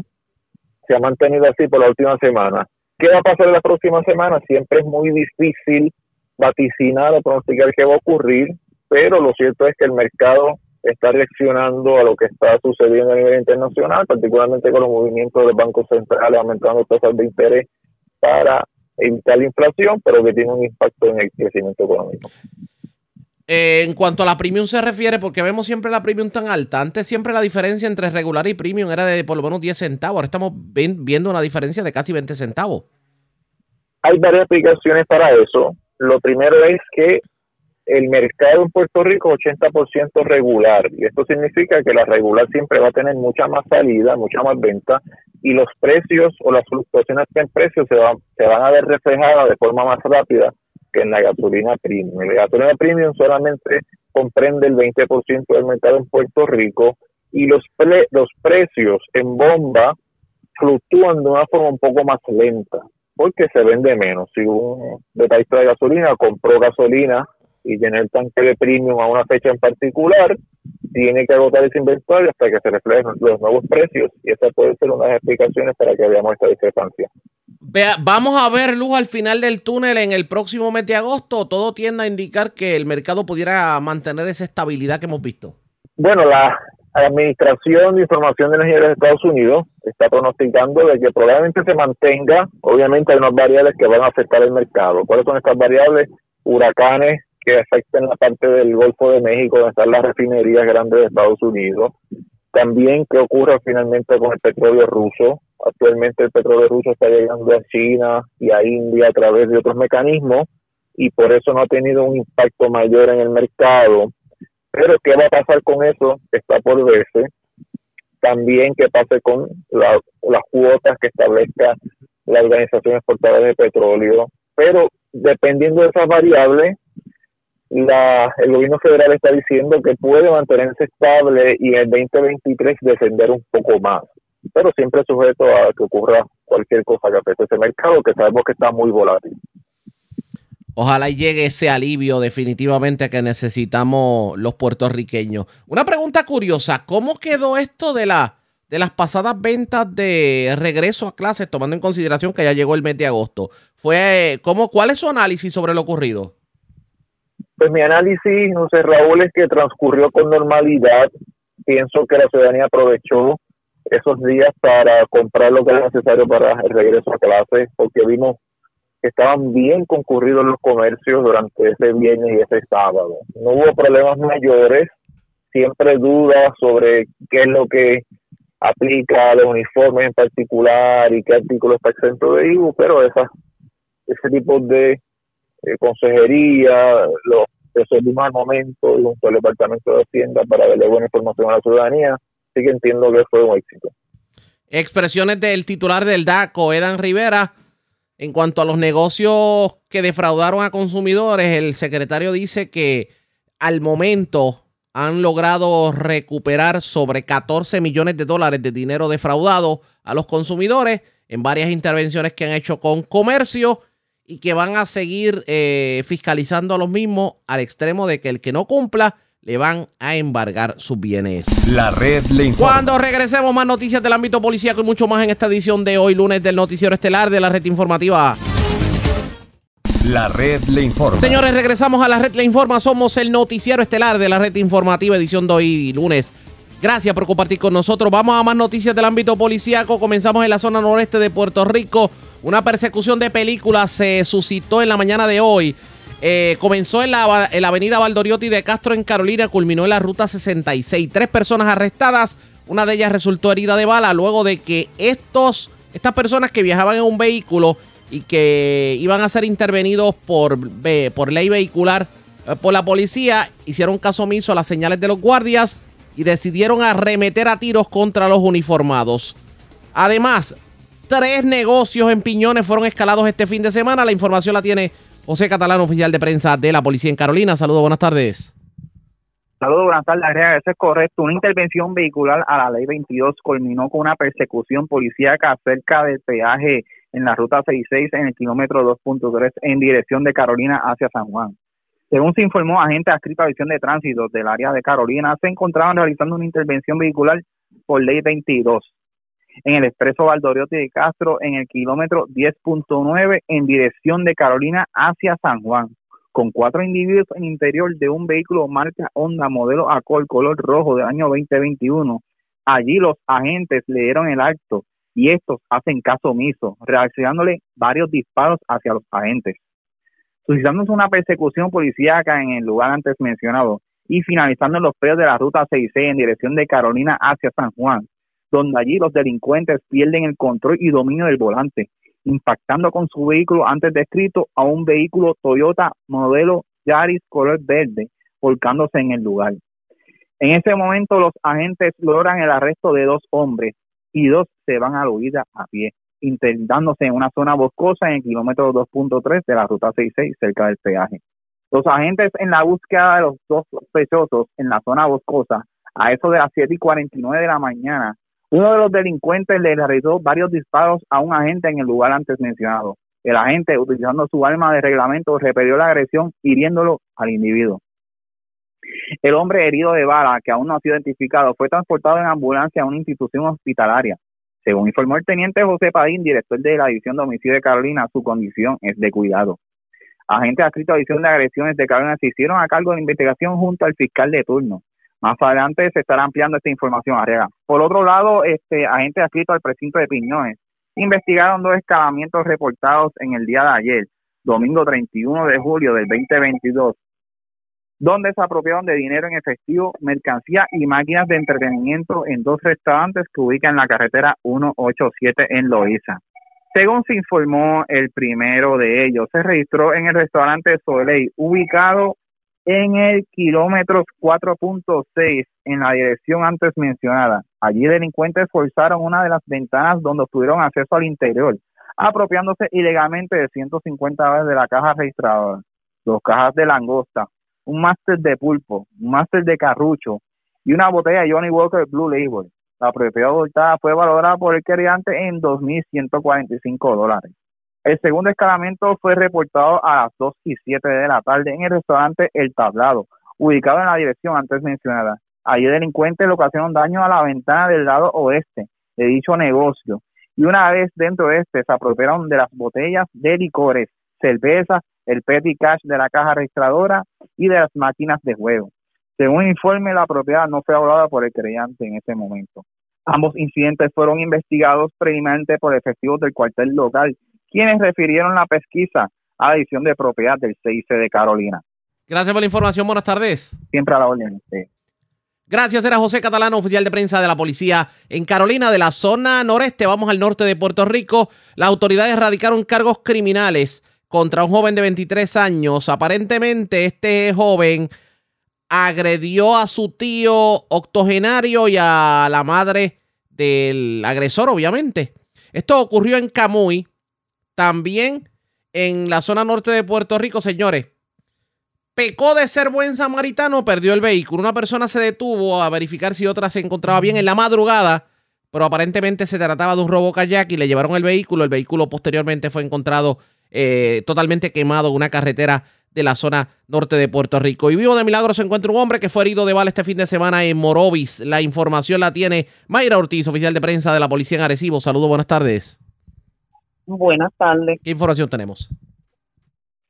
se ha mantenido así por la última semana ¿qué va a pasar en la próxima semana? siempre es muy difícil vaticinar o pronosticar qué va a ocurrir pero lo cierto es que el mercado está reaccionando a lo que está sucediendo a nivel internacional, particularmente con los movimientos de bancos centrales aumentando tasas de interés para evitar la inflación, pero que tiene un impacto en el crecimiento económico. Eh, en cuanto a la premium se refiere, porque vemos siempre la premium tan alta. Antes siempre la diferencia entre regular y premium era de por lo menos 10 centavos. Ahora estamos viendo una diferencia de casi 20 centavos. Hay varias explicaciones para eso. Lo primero es que el mercado en Puerto Rico es 80% regular y esto significa que la regular siempre va a tener mucha más salida, mucha más venta y los precios o las fluctuaciones en precios se van, se van a ver reflejadas de forma más rápida que en la gasolina premium. La gasolina premium solamente comprende el 20% del mercado en Puerto Rico y los, pre- los precios en bomba fluctúan de una forma un poco más lenta porque se vende menos. Si un detallista de gasolina compró gasolina y llenó el tanque de premium a una fecha en particular, tiene que agotar ese inventario hasta que se reflejen los nuevos precios y esa puede ser una de las explicaciones para que veamos esta discrepancia. Vamos a ver luz al final del túnel en el próximo mes de agosto. Todo tiende a indicar que el mercado pudiera mantener esa estabilidad que hemos visto. Bueno, la Administración de Información de Energía de Estados Unidos está pronosticando de que probablemente se mantenga, obviamente hay unas variables que van a afectar el mercado. ¿Cuáles son estas variables? Huracanes que afecten la parte del Golfo de México, donde están las refinerías grandes de Estados Unidos. También qué ocurre finalmente con el petróleo ruso. Actualmente el petróleo ruso está llegando a China y a India a través de otros mecanismos y por eso no ha tenido un impacto mayor en el mercado. Pero ¿qué va a pasar con eso? Está por verse. También qué pase con la- las cuotas que establezca la Organización Exportadora de Petróleo. Pero dependiendo de esas variables, la, el gobierno federal está diciendo que puede mantenerse estable y en el 2023 descender un poco más, pero siempre sujeto a que ocurra cualquier cosa que afecte ese mercado, que sabemos que está muy volátil. Ojalá llegue ese alivio definitivamente que necesitamos los puertorriqueños. Una pregunta curiosa, ¿cómo quedó esto de, la, de las pasadas ventas de regreso a clases, tomando en consideración que ya llegó el mes de agosto? Fue, ¿cómo, ¿Cuál es su análisis sobre lo ocurrido? Pues mi análisis, no sé, Raúl, es que transcurrió con normalidad. Pienso que la ciudadanía aprovechó esos días para comprar lo que era necesario para el regreso a clases, porque vimos estaban bien concurridos los comercios durante ese viernes y ese sábado. No hubo problemas mayores, siempre dudas sobre qué es lo que aplica a los uniformes en particular y qué artículo está exento de IVU, pero esa, ese tipo de eh, consejería lo resolvimos al momento junto al Departamento de Hacienda para darle buena información a la ciudadanía, así entiendo que fue un éxito. Expresiones del titular del DACO, Edan Rivera. En cuanto a los negocios que defraudaron a consumidores, el secretario dice que al momento han logrado recuperar sobre 14 millones de dólares de dinero defraudado a los consumidores en varias intervenciones que han hecho con comercio y que van a seguir eh, fiscalizando a los mismos al extremo de que el que no cumpla le van a embargar sus bienes. La red le informa. Cuando regresemos más noticias del ámbito policíaco y mucho más en esta edición de hoy lunes del noticiero estelar de la red informativa. La red le informa. Señores, regresamos a la red le informa. Somos el noticiero estelar de la red informativa edición de hoy lunes. Gracias por compartir con nosotros. Vamos a más noticias del ámbito policíaco. Comenzamos en la zona noreste de Puerto Rico. Una persecución de películas se suscitó en la mañana de hoy. Eh, comenzó en la, en la avenida Valdoriotti de Castro en Carolina, culminó en la ruta 66. Tres personas arrestadas, una de ellas resultó herida de bala luego de que estos, estas personas que viajaban en un vehículo y que iban a ser intervenidos por, por ley vehicular eh, por la policía, hicieron caso omiso a las señales de los guardias y decidieron arremeter a tiros contra los uniformados. Además, tres negocios en Piñones fueron escalados este fin de semana. La información la tiene José Catalán, oficial de prensa de la policía en Carolina. Saludos, buenas tardes. Saludos, buenas tardes, Eso es correcto. Una intervención vehicular a la ley 22 culminó con una persecución policíaca cerca del peaje en la ruta 66 en el kilómetro 2.3 en dirección de Carolina hacia San Juan. Según se informó, agentes adscritos a visión de tránsito del área de Carolina se encontraban realizando una intervención vehicular por ley 22 en el expreso Valdoriotti de Castro en el kilómetro 10.9 en dirección de Carolina hacia San Juan, con cuatro individuos en interior de un vehículo marca Honda modelo Acol color rojo del año 2021. Allí los agentes le dieron el acto y estos hacen caso omiso, reaccionándole varios disparos hacia los agentes. Suscitándose una persecución policíaca en el lugar antes mencionado y finalizando los peos de la ruta 66 en dirección de Carolina hacia San Juan, donde allí los delincuentes pierden el control y dominio del volante, impactando con su vehículo antes descrito a un vehículo Toyota modelo Yaris color verde, volcándose en el lugar. En ese momento los agentes logran el arresto de dos hombres, y dos se van a la huida a pie, intentándose en una zona boscosa en el kilómetro 2.3 de la ruta 66 cerca del peaje. Los agentes en la búsqueda de los dos sospechosos en la zona boscosa, a eso de las 7 y 49 de la mañana, uno de los delincuentes le realizó varios disparos a un agente en el lugar antes mencionado. El agente, utilizando su arma de reglamento, repelió la agresión hiriéndolo al individuo. El hombre herido de bala, que aún no ha sido identificado, fue transportado en ambulancia a una institución hospitalaria. Según informó el teniente José Padín, director de la División de Homicidio de Carolina, su condición es de cuidado. Agentes adscritos a División de Agresiones de Carolina se hicieron a cargo de la investigación junto al fiscal de turno. Más adelante se estará ampliando esta información, Arriaga. Por otro lado, este agente adscrito al precinto de Piñones investigaron dos escalamientos reportados en el día de ayer, domingo 31 de julio del 2022, donde se apropiaron de dinero en efectivo, mercancía y máquinas de entretenimiento en dos restaurantes que ubican en la carretera 187 en Loíza. Según se informó, el primero de ellos se registró en el restaurante Soleil, ubicado en el kilómetro 4.6 en la dirección antes mencionada. Allí delincuentes forzaron una de las ventanas donde obtuvieron acceso al interior, apropiándose ilegalmente de 150 veces de la caja registradora, dos cajas de langosta, un máster de pulpo, un máster de carrucho y una botella de Johnny Walker Blue Label. La propiedad adulta fue valorada por el queriante en 2.145 dólares. El segundo escalamiento fue reportado a las 2 y 7 de la tarde en el restaurante El Tablado, ubicado en la dirección antes mencionada. Allí delincuentes le ocasionaron daño a la ventana del lado oeste de dicho negocio y una vez dentro de este se apropiaron de las botellas de licores, cervezas el petty cash de la caja registradora y de las máquinas de juego. Según informe, la propiedad no fue hablada por el creyente en ese momento. Ambos incidentes fueron investigados previamente por efectivos del cuartel local, quienes refirieron la pesquisa a la edición de propiedad del CIC de Carolina. Gracias por la información. Buenas tardes. Siempre a la orden. sí. Gracias, era José Catalano, oficial de prensa de la policía en Carolina, de la zona noreste. Vamos al norte de Puerto Rico. Las autoridades radicaron cargos criminales contra un joven de 23 años. Aparentemente, este joven agredió a su tío octogenario y a la madre del agresor, obviamente. Esto ocurrió en Camuy, también en la zona norte de Puerto Rico, señores. Pecó de ser buen samaritano, perdió el vehículo. Una persona se detuvo a verificar si otra se encontraba bien en la madrugada, pero aparentemente se trataba de un robo kayak y le llevaron el vehículo. El vehículo posteriormente fue encontrado eh, totalmente quemado en una carretera de la zona norte de Puerto Rico. Y vivo de milagro se encuentra un hombre que fue herido de bala este fin de semana en Morovis. La información la tiene Mayra Ortiz, oficial de prensa de la policía en Arecibo. Saludos, buenas tardes. Buenas tardes. ¿Qué información tenemos?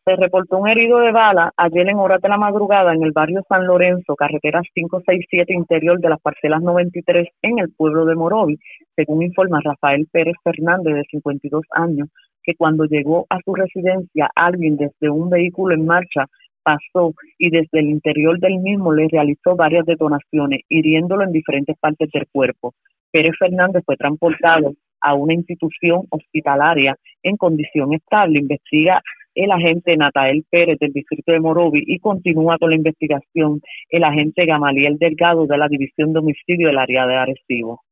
Se reportó un herido de bala ayer en horas de la madrugada en el barrio San Lorenzo, carretera 567 interior de las parcelas 93 en el pueblo de Morovi, según informa Rafael Pérez Fernández, de 52 años, que cuando llegó a su residencia alguien desde un vehículo en marcha pasó y desde el interior del mismo le realizó varias detonaciones, hiriéndolo en diferentes partes del cuerpo. Pérez Fernández fue transportado a una institución hospitalaria en condición estable. Investiga el agente Natael Pérez del distrito de Morovi y continúa con la investigación el agente Gamaliel Delgado de la División de Homicidio del área de Arecibo.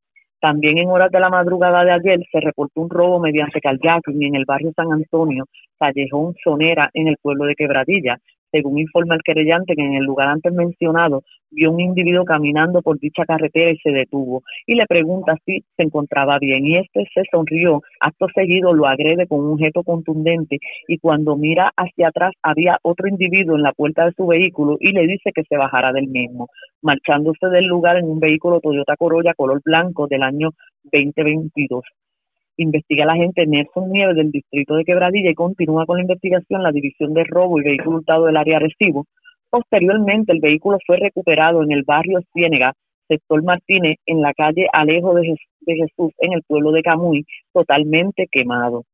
También en horas de la madrugada de ayer se reportó un robo mediante kayaking en el barrio San Antonio, Callejón Sonera, en el pueblo de Quebradilla. Según informa el querellante, que en el lugar antes mencionado vio un individuo caminando por dicha carretera y se detuvo. Y le pregunta si se encontraba bien. Y este se sonrió. Acto seguido lo agrede con un objeto contundente y cuando mira hacia atrás había otro individuo en la puerta de su vehículo y le dice que se bajara del mismo, marchándose del lugar en un vehículo Toyota Corolla color blanco del año 2022 investiga la agente Nelson Nieves del distrito de Quebradilla y continúa con la investigación la división de robo y vehículo hurtado del área Recibo. Posteriormente, el vehículo fue recuperado en el barrio Ciénega, sector Martínez, en la calle Alejo de, Jes- de Jesús, en el pueblo de Camuy, totalmente quemado.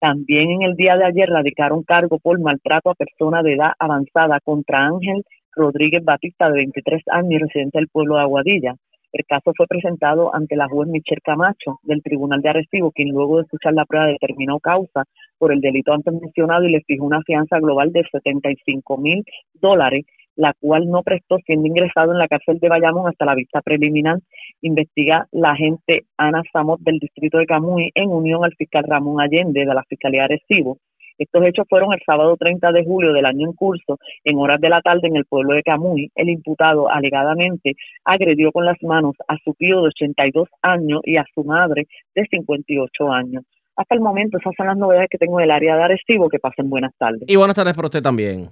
También en el día de ayer radicaron cargo por maltrato a persona de edad avanzada contra Ángel Rodríguez Batista, de 23 años, residente del pueblo de Aguadilla. El caso fue presentado ante la juez Michelle Camacho del Tribunal de Arecibo, quien luego de escuchar la prueba determinó causa por el delito antes mencionado y le fijó una fianza global de 75 mil dólares, la cual no prestó siendo ingresado en la cárcel de Bayamón hasta la vista preliminar. Investiga la agente Ana Samot del distrito de Camuy en unión al fiscal Ramón Allende de la Fiscalía de Arecibo. Estos hechos fueron el sábado 30 de julio del año en curso, en horas de la tarde en el pueblo de Camuy. El imputado alegadamente agredió con las manos a su tío de 82 años y a su madre de 58 años. Hasta el momento, esas son las novedades que tengo del área de Arecibo. Que pasen buenas tardes. Y buenas tardes para usted también.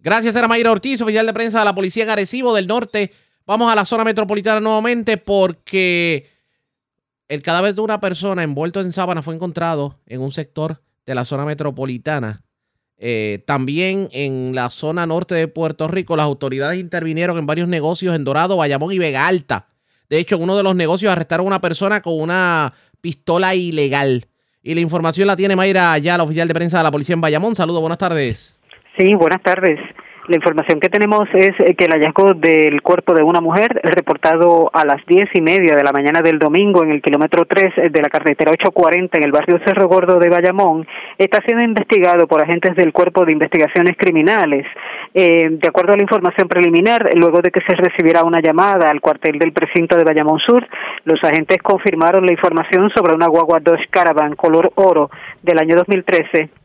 Gracias, era Mayra Ortiz, oficial de prensa de la Policía en Arecibo del Norte. Vamos a la zona metropolitana nuevamente porque el cadáver de una persona envuelto en sábana fue encontrado en un sector de la zona metropolitana. Eh, también en la zona norte de Puerto Rico, las autoridades intervinieron en varios negocios en Dorado, Bayamón y Vega Alta. De hecho, en uno de los negocios arrestaron a una persona con una pistola ilegal. Y la información la tiene Mayra Ayala, oficial de prensa de la policía en Bayamón. Saludos, buenas tardes. Sí, buenas tardes. La información que tenemos es eh, que el hallazgo del cuerpo de una mujer reportado a las diez y media de la mañana del domingo en el kilómetro 3 de la carretera 840 en el barrio Cerro Gordo de Bayamón está siendo investigado por agentes del Cuerpo de Investigaciones Criminales. Eh, de acuerdo a la información preliminar, luego de que se recibiera una llamada al cuartel del precinto de Bayamón Sur, los agentes confirmaron la información sobre una guagua Dodge Caravan color oro del año 2013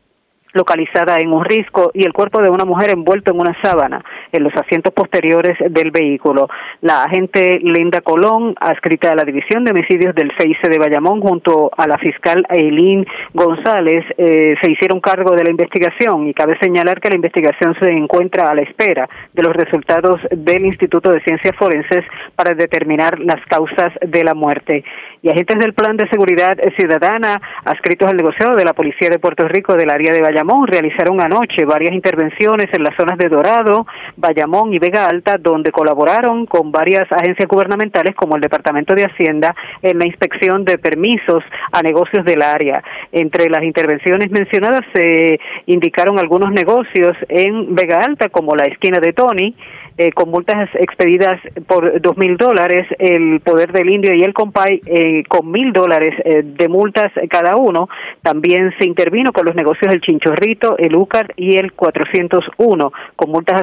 localizada en un risco y el cuerpo de una mujer envuelto en una sábana en los asientos posteriores del vehículo. La agente Linda Colón, adscrita a la División de Homicidios del CIC de Bayamón, junto a la fiscal Eileen González, eh, se hicieron cargo de la investigación y cabe señalar que la investigación se encuentra a la espera de los resultados del Instituto de Ciencias Forenses para determinar las causas de la muerte. Y agentes del Plan de Seguridad Ciudadana, adscritos al negociado de la Policía de Puerto Rico del área de Bayamón, realizaron anoche varias intervenciones en las zonas de Dorado, Bayamón y Vega Alta, donde colaboraron con varias agencias gubernamentales como el Departamento de Hacienda en la inspección de permisos a negocios del área. Entre las intervenciones mencionadas se indicaron algunos negocios en Vega Alta, como la esquina de Tony, eh, con multas expedidas por dos mil dólares, el Poder del Indio y el Compay eh, con mil dólares eh, de multas cada uno. También se intervino con los negocios del Chinchorrito, el UCAR y el 401, con multas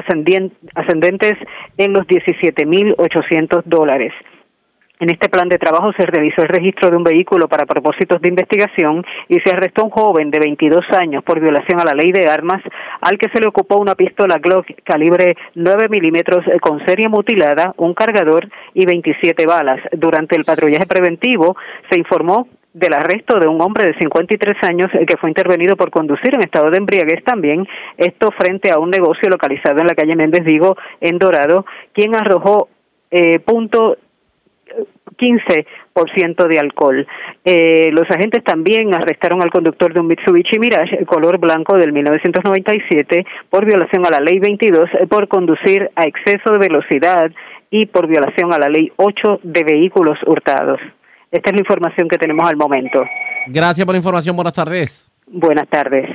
ascendentes en los 17 mil 800 dólares. En este plan de trabajo se realizó el registro de un vehículo para propósitos de investigación y se arrestó a un joven de 22 años por violación a la ley de armas al que se le ocupó una pistola Glock calibre 9 milímetros con serie mutilada, un cargador y 27 balas. Durante el patrullaje preventivo se informó del arresto de un hombre de 53 años que fue intervenido por conducir en estado de embriaguez también, esto frente a un negocio localizado en la calle Méndez Vigo, en Dorado, quien arrojó eh, punto 15% de alcohol. Eh, los agentes también arrestaron al conductor de un Mitsubishi Mirage color blanco del 1997 por violación a la ley 22 eh, por conducir a exceso de velocidad y por violación a la ley 8 de vehículos hurtados. Esta es la información que tenemos al momento. Gracias por la información. Buenas tardes. Buenas tardes.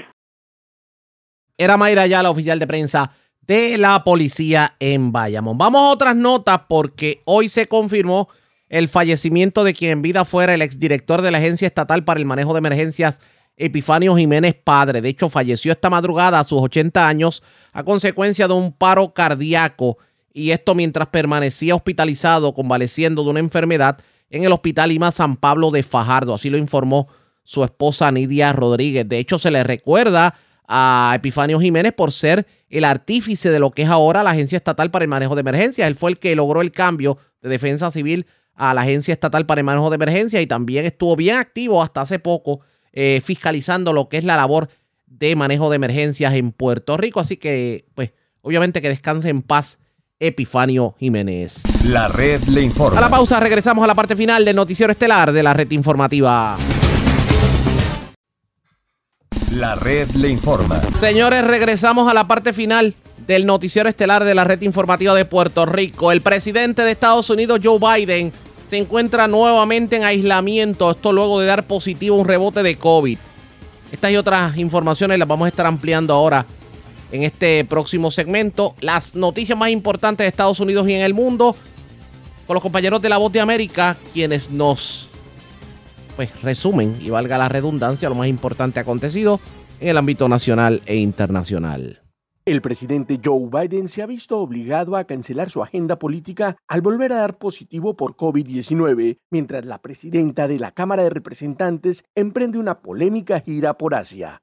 Era Mayra ya la oficial de prensa de la policía en Bayamón. Vamos a otras notas porque hoy se confirmó el fallecimiento de quien en vida fuera el exdirector de la Agencia Estatal para el Manejo de Emergencias, Epifanio Jiménez Padre. De hecho, falleció esta madrugada a sus 80 años a consecuencia de un paro cardíaco y esto mientras permanecía hospitalizado convaleciendo de una enfermedad en el Hospital Lima San Pablo de Fajardo. Así lo informó su esposa Nidia Rodríguez. De hecho, se le recuerda a Epifanio Jiménez por ser el artífice de lo que es ahora la Agencia Estatal para el Manejo de Emergencias. Él fue el que logró el cambio de defensa civil a la Agencia Estatal para el Manejo de Emergencia y también estuvo bien activo hasta hace poco eh, fiscalizando lo que es la labor de manejo de emergencias en Puerto Rico. Así que, pues, obviamente que descanse en paz Epifanio Jiménez. La red le informa. A la pausa regresamos a la parte final del noticiero estelar de la red informativa. La red le informa. Señores, regresamos a la parte final del noticiero estelar de la red informativa de Puerto Rico. El presidente de Estados Unidos, Joe Biden, se encuentra nuevamente en aislamiento, esto luego de dar positivo un rebote de COVID. Estas y otras informaciones las vamos a estar ampliando ahora en este próximo segmento. Las noticias más importantes de Estados Unidos y en el mundo con los compañeros de la Voz de América, quienes nos pues, resumen y valga la redundancia lo más importante acontecido en el ámbito nacional e internacional. El presidente Joe Biden se ha visto obligado a cancelar su agenda política al volver a dar positivo por COVID-19, mientras la presidenta de la Cámara de Representantes emprende una polémica gira por Asia.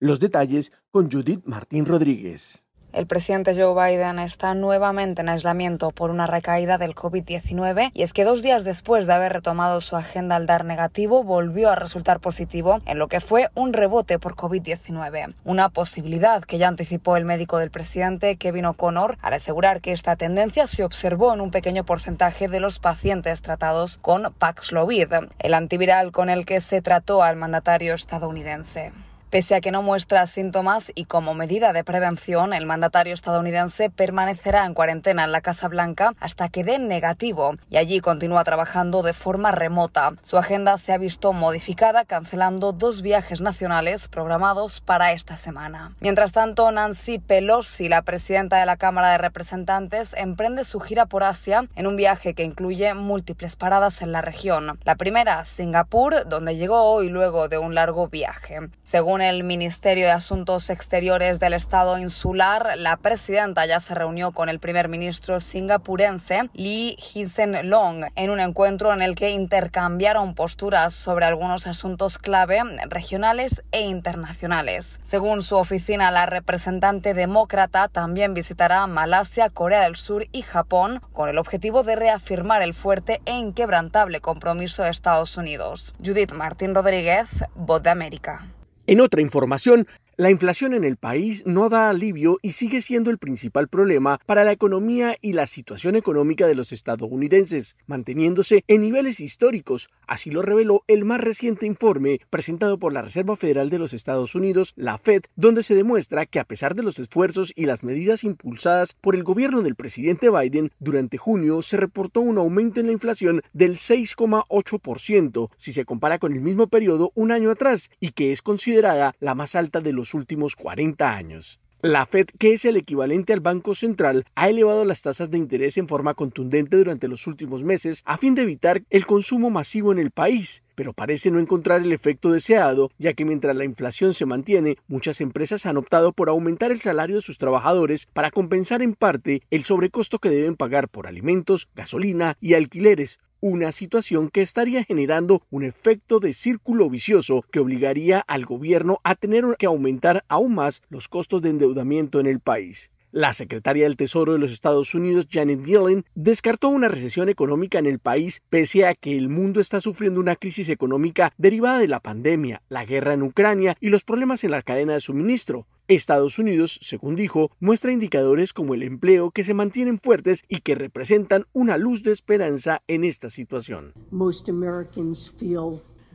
Los detalles con Judith Martín Rodríguez. El presidente Joe Biden está nuevamente en aislamiento por una recaída del COVID-19 y es que dos días después de haber retomado su agenda al dar negativo, volvió a resultar positivo en lo que fue un rebote por COVID-19. Una posibilidad que ya anticipó el médico del presidente, Kevin O'Connor, al asegurar que esta tendencia se observó en un pequeño porcentaje de los pacientes tratados con Paxlovid, el antiviral con el que se trató al mandatario estadounidense. Pese a que no muestra síntomas y como medida de prevención, el mandatario estadounidense permanecerá en cuarentena en la Casa Blanca hasta que dé negativo y allí continúa trabajando de forma remota. Su agenda se ha visto modificada cancelando dos viajes nacionales programados para esta semana. Mientras tanto, Nancy Pelosi, la presidenta de la Cámara de Representantes, emprende su gira por Asia en un viaje que incluye múltiples paradas en la región. La primera, Singapur, donde llegó hoy luego de un largo viaje. Según el Ministerio de Asuntos Exteriores del Estado insular, la presidenta ya se reunió con el primer ministro singapurense Lee Hsien Long en un encuentro en el que intercambiaron posturas sobre algunos asuntos clave regionales e internacionales. Según su oficina, la representante demócrata también visitará Malasia, Corea del Sur y Japón con el objetivo de reafirmar el fuerte e inquebrantable compromiso de Estados Unidos. Judith Martín Rodríguez, Voz de América. En otra información, La inflación en el país no da alivio y sigue siendo el principal problema para la economía y la situación económica de los estadounidenses, manteniéndose en niveles históricos, así lo reveló el más reciente informe presentado por la Reserva Federal de los Estados Unidos, la Fed, donde se demuestra que a pesar de los esfuerzos y las medidas impulsadas por el gobierno del presidente Biden, durante junio se reportó un aumento en la inflación del 6,8% si se compara con el mismo periodo un año atrás y que es considerada la más alta de los últimos 40 años. La Fed, que es el equivalente al Banco Central, ha elevado las tasas de interés en forma contundente durante los últimos meses a fin de evitar el consumo masivo en el país, pero parece no encontrar el efecto deseado, ya que mientras la inflación se mantiene, muchas empresas han optado por aumentar el salario de sus trabajadores para compensar en parte el sobrecosto que deben pagar por alimentos, gasolina y alquileres, una situación que estaría generando un efecto de círculo vicioso que obligaría al gobierno a tener que aumentar aún más los costos de endeudamiento en el país. La secretaria del Tesoro de los Estados Unidos, Janet Yellen, descartó una recesión económica en el país pese a que el mundo está sufriendo una crisis económica derivada de la pandemia, la guerra en Ucrania y los problemas en la cadena de suministro. Estados Unidos, según dijo, muestra indicadores como el empleo que se mantienen fuertes y que representan una luz de esperanza en esta situación.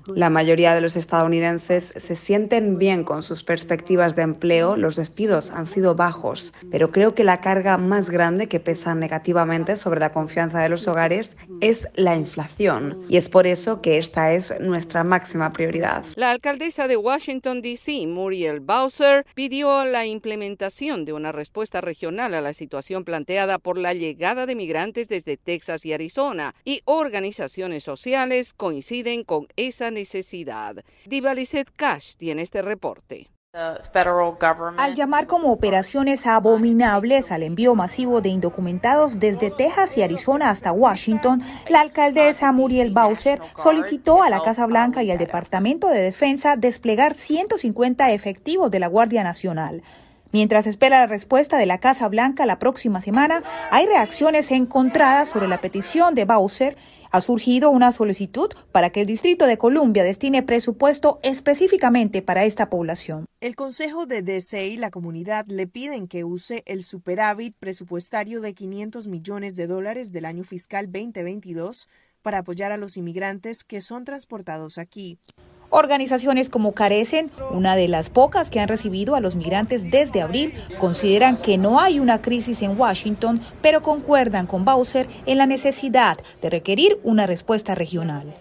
La mayoría de los estadounidenses se sienten bien con sus perspectivas de empleo, los despidos han sido bajos, pero creo que la carga más grande que pesa negativamente sobre la confianza de los hogares es la inflación, y es por eso que esta es nuestra máxima prioridad. La alcaldesa de Washington, D.C., Muriel Bowser, pidió la implementación de una respuesta regional a la situación planteada por la llegada de migrantes desde Texas y Arizona, y organizaciones sociales coinciden con esa necesidad. Divalicet Cash tiene este reporte. Al llamar como operaciones abominables al envío masivo de indocumentados desde Texas y Arizona hasta Washington, la alcaldesa Muriel Bowser solicitó a la Casa Blanca y al Departamento de Defensa desplegar 150 efectivos de la Guardia Nacional. Mientras espera la respuesta de la Casa Blanca la próxima semana, hay reacciones encontradas sobre la petición de Bowser ha surgido una solicitud para que el Distrito de Columbia destine presupuesto específicamente para esta población. El Consejo de DC y la comunidad le piden que use el superávit presupuestario de 500 millones de dólares del año fiscal 2022 para apoyar a los inmigrantes que son transportados aquí. Organizaciones como Carecen, una de las pocas que han recibido a los migrantes desde abril, consideran que no hay una crisis en Washington, pero concuerdan con Bowser en la necesidad de requerir una respuesta regional.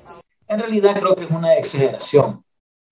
En realidad creo que es una exageración.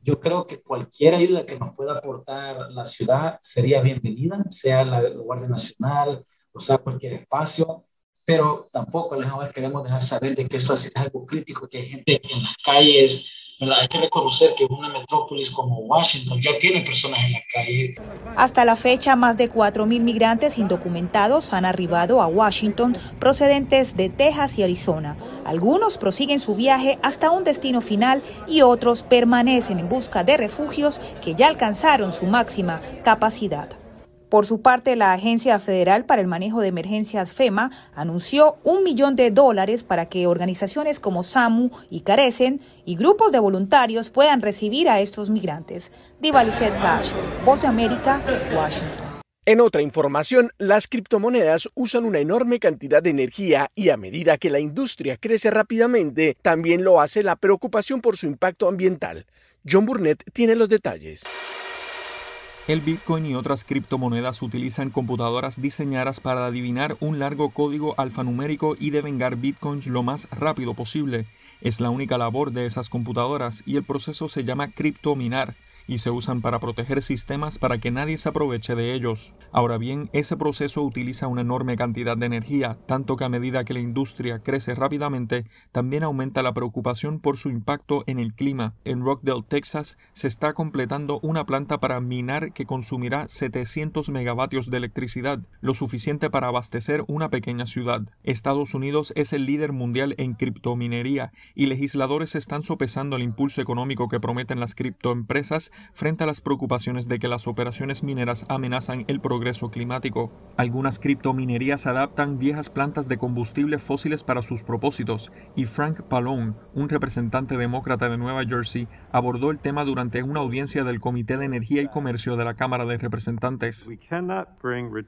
Yo creo que cualquier ayuda que nos pueda aportar la ciudad sería bienvenida, sea la Guardia Nacional o sea cualquier espacio, pero tampoco a la vez queremos dejar saber de que esto es algo crítico, que hay gente en las calles hay que reconocer que una metrópolis como Washington ya tiene personas en la calle. Hasta la fecha, más de 4.000 migrantes indocumentados han arribado a Washington procedentes de Texas y Arizona. Algunos prosiguen su viaje hasta un destino final y otros permanecen en busca de refugios que ya alcanzaron su máxima capacidad. Por su parte, la Agencia Federal para el Manejo de Emergencias FEMA anunció un millón de dólares para que organizaciones como SAMU y Carecen y grupos de voluntarios puedan recibir a estos migrantes. Divalicet Cash, Voz de América, Washington. En otra información, las criptomonedas usan una enorme cantidad de energía y a medida que la industria crece rápidamente, también lo hace la preocupación por su impacto ambiental. John Burnett tiene los detalles. El Bitcoin y otras criptomonedas utilizan computadoras diseñadas para adivinar un largo código alfanumérico y devengar bitcoins lo más rápido posible. Es la única labor de esas computadoras y el proceso se llama criptominar y se usan para proteger sistemas para que nadie se aproveche de ellos. Ahora bien, ese proceso utiliza una enorme cantidad de energía, tanto que a medida que la industria crece rápidamente, también aumenta la preocupación por su impacto en el clima. En Rockdale, Texas, se está completando una planta para minar que consumirá 700 megavatios de electricidad, lo suficiente para abastecer una pequeña ciudad. Estados Unidos es el líder mundial en criptominería y legisladores están sopesando el impulso económico que prometen las criptoempresas frente a las preocupaciones de que las operaciones mineras amenazan el progreso climático. Algunas criptominerías adaptan viejas plantas de combustible fósiles para sus propósitos, y Frank Pallone, un representante demócrata de Nueva Jersey, abordó el tema durante una audiencia del Comité de Energía y Comercio de la Cámara de Representantes.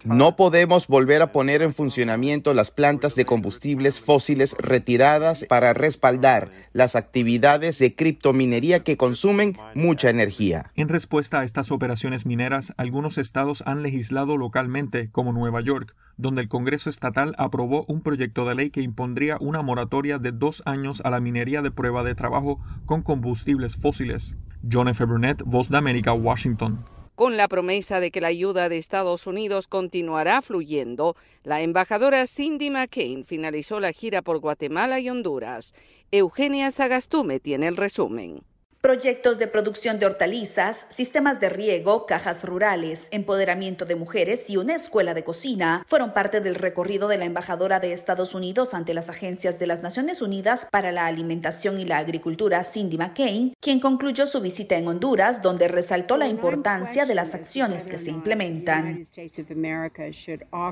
No podemos volver a poner en funcionamiento las plantas de combustibles fósiles retiradas para respaldar las actividades de criptominería que consumen mucha energía. En respuesta a estas operaciones mineras, algunos estados han legislado localmente, como Nueva York, donde el Congreso estatal aprobó un proyecto de ley que impondría una moratoria de dos años a la minería de prueba de trabajo con combustibles fósiles. John F. Burnett, Voz de América, Washington. Con la promesa de que la ayuda de Estados Unidos continuará fluyendo, la embajadora Cindy McCain finalizó la gira por Guatemala y Honduras. Eugenia Sagastume tiene el resumen. Proyectos de producción de hortalizas, sistemas de riego, cajas rurales, empoderamiento de mujeres y una escuela de cocina fueron parte del recorrido de la embajadora de Estados Unidos ante las agencias de las Naciones Unidas para la Alimentación y la Agricultura, Cindy McCain, quien concluyó su visita en Honduras, donde resaltó la importancia de las acciones que se implementan.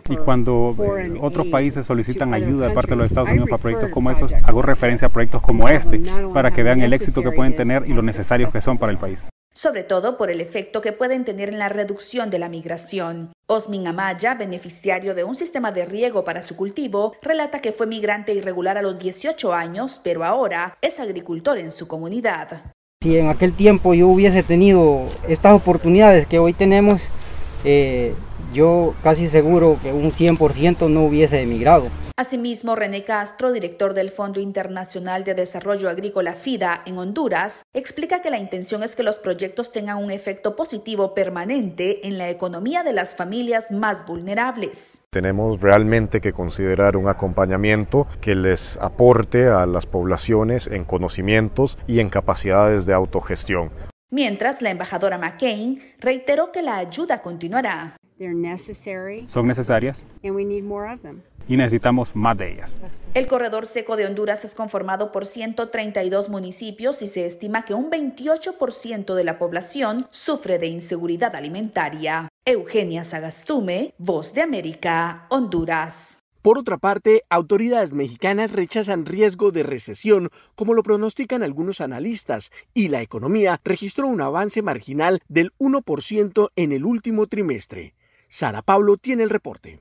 Y cuando eh, otros países solicitan ayuda de parte de los Estados Unidos para proyectos como estos, hago referencia a proyectos como este para que vean el éxito que pueden tener lo necesarios que son para el país. Sobre todo por el efecto que pueden tener en la reducción de la migración. Osmin Amaya, beneficiario de un sistema de riego para su cultivo, relata que fue migrante irregular a los 18 años, pero ahora es agricultor en su comunidad. Si en aquel tiempo yo hubiese tenido estas oportunidades que hoy tenemos, eh, yo casi seguro que un 100% no hubiese emigrado. Asimismo, René Castro, director del Fondo Internacional de Desarrollo Agrícola FIDA en Honduras, explica que la intención es que los proyectos tengan un efecto positivo permanente en la economía de las familias más vulnerables. Tenemos realmente que considerar un acompañamiento que les aporte a las poblaciones en conocimientos y en capacidades de autogestión. Mientras, la embajadora McCain reiteró que la ayuda continuará. Son necesarias y necesitamos más de ellas. El corredor seco de Honduras es conformado por 132 municipios y se estima que un 28% de la población sufre de inseguridad alimentaria. Eugenia Sagastume, Voz de América, Honduras. Por otra parte, autoridades mexicanas rechazan riesgo de recesión, como lo pronostican algunos analistas, y la economía registró un avance marginal del 1% en el último trimestre. Sara Pablo tiene el reporte.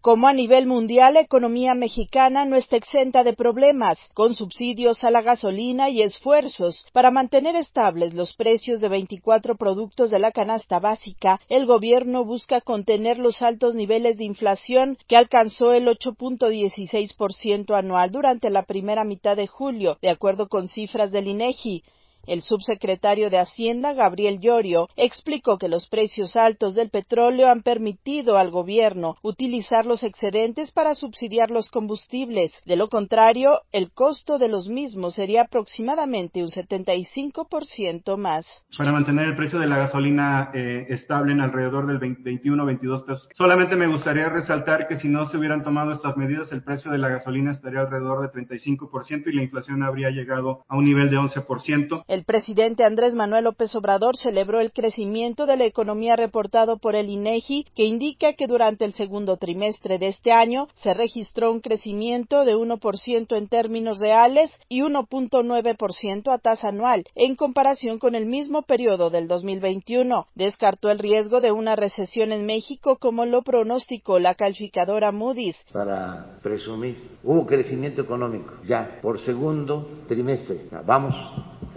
Como a nivel mundial, la economía mexicana no está exenta de problemas, con subsidios a la gasolina y esfuerzos para mantener estables los precios de 24 productos de la canasta básica, el gobierno busca contener los altos niveles de inflación que alcanzó el 8.16% anual durante la primera mitad de julio, de acuerdo con cifras del INEGI. El subsecretario de Hacienda, Gabriel Llorio, explicó que los precios altos del petróleo han permitido al gobierno utilizar los excedentes para subsidiar los combustibles. De lo contrario, el costo de los mismos sería aproximadamente un 75% más. Para mantener el precio de la gasolina eh, estable en alrededor del 21-22 pesos. Solamente me gustaría resaltar que si no se hubieran tomado estas medidas, el precio de la gasolina estaría alrededor de 35% y la inflación habría llegado a un nivel de 11%. El presidente Andrés Manuel López Obrador celebró el crecimiento de la economía reportado por el INEGI, que indica que durante el segundo trimestre de este año se registró un crecimiento de 1% en términos reales y 1.9% a tasa anual, en comparación con el mismo periodo del 2021. Descartó el riesgo de una recesión en México, como lo pronosticó la calificadora Moody's. Para presumir, hubo crecimiento económico ya por segundo trimestre. Vamos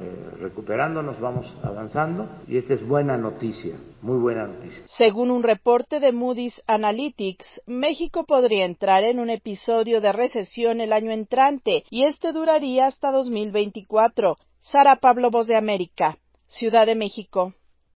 eh, recuperándonos, vamos avanzando y esta es buena noticia, muy buena noticia. Según un reporte de Moody's Analytics, México podría entrar en un episodio de recesión el año entrante y este duraría hasta 2024. Sara Pablo, Voz de América, Ciudad de México.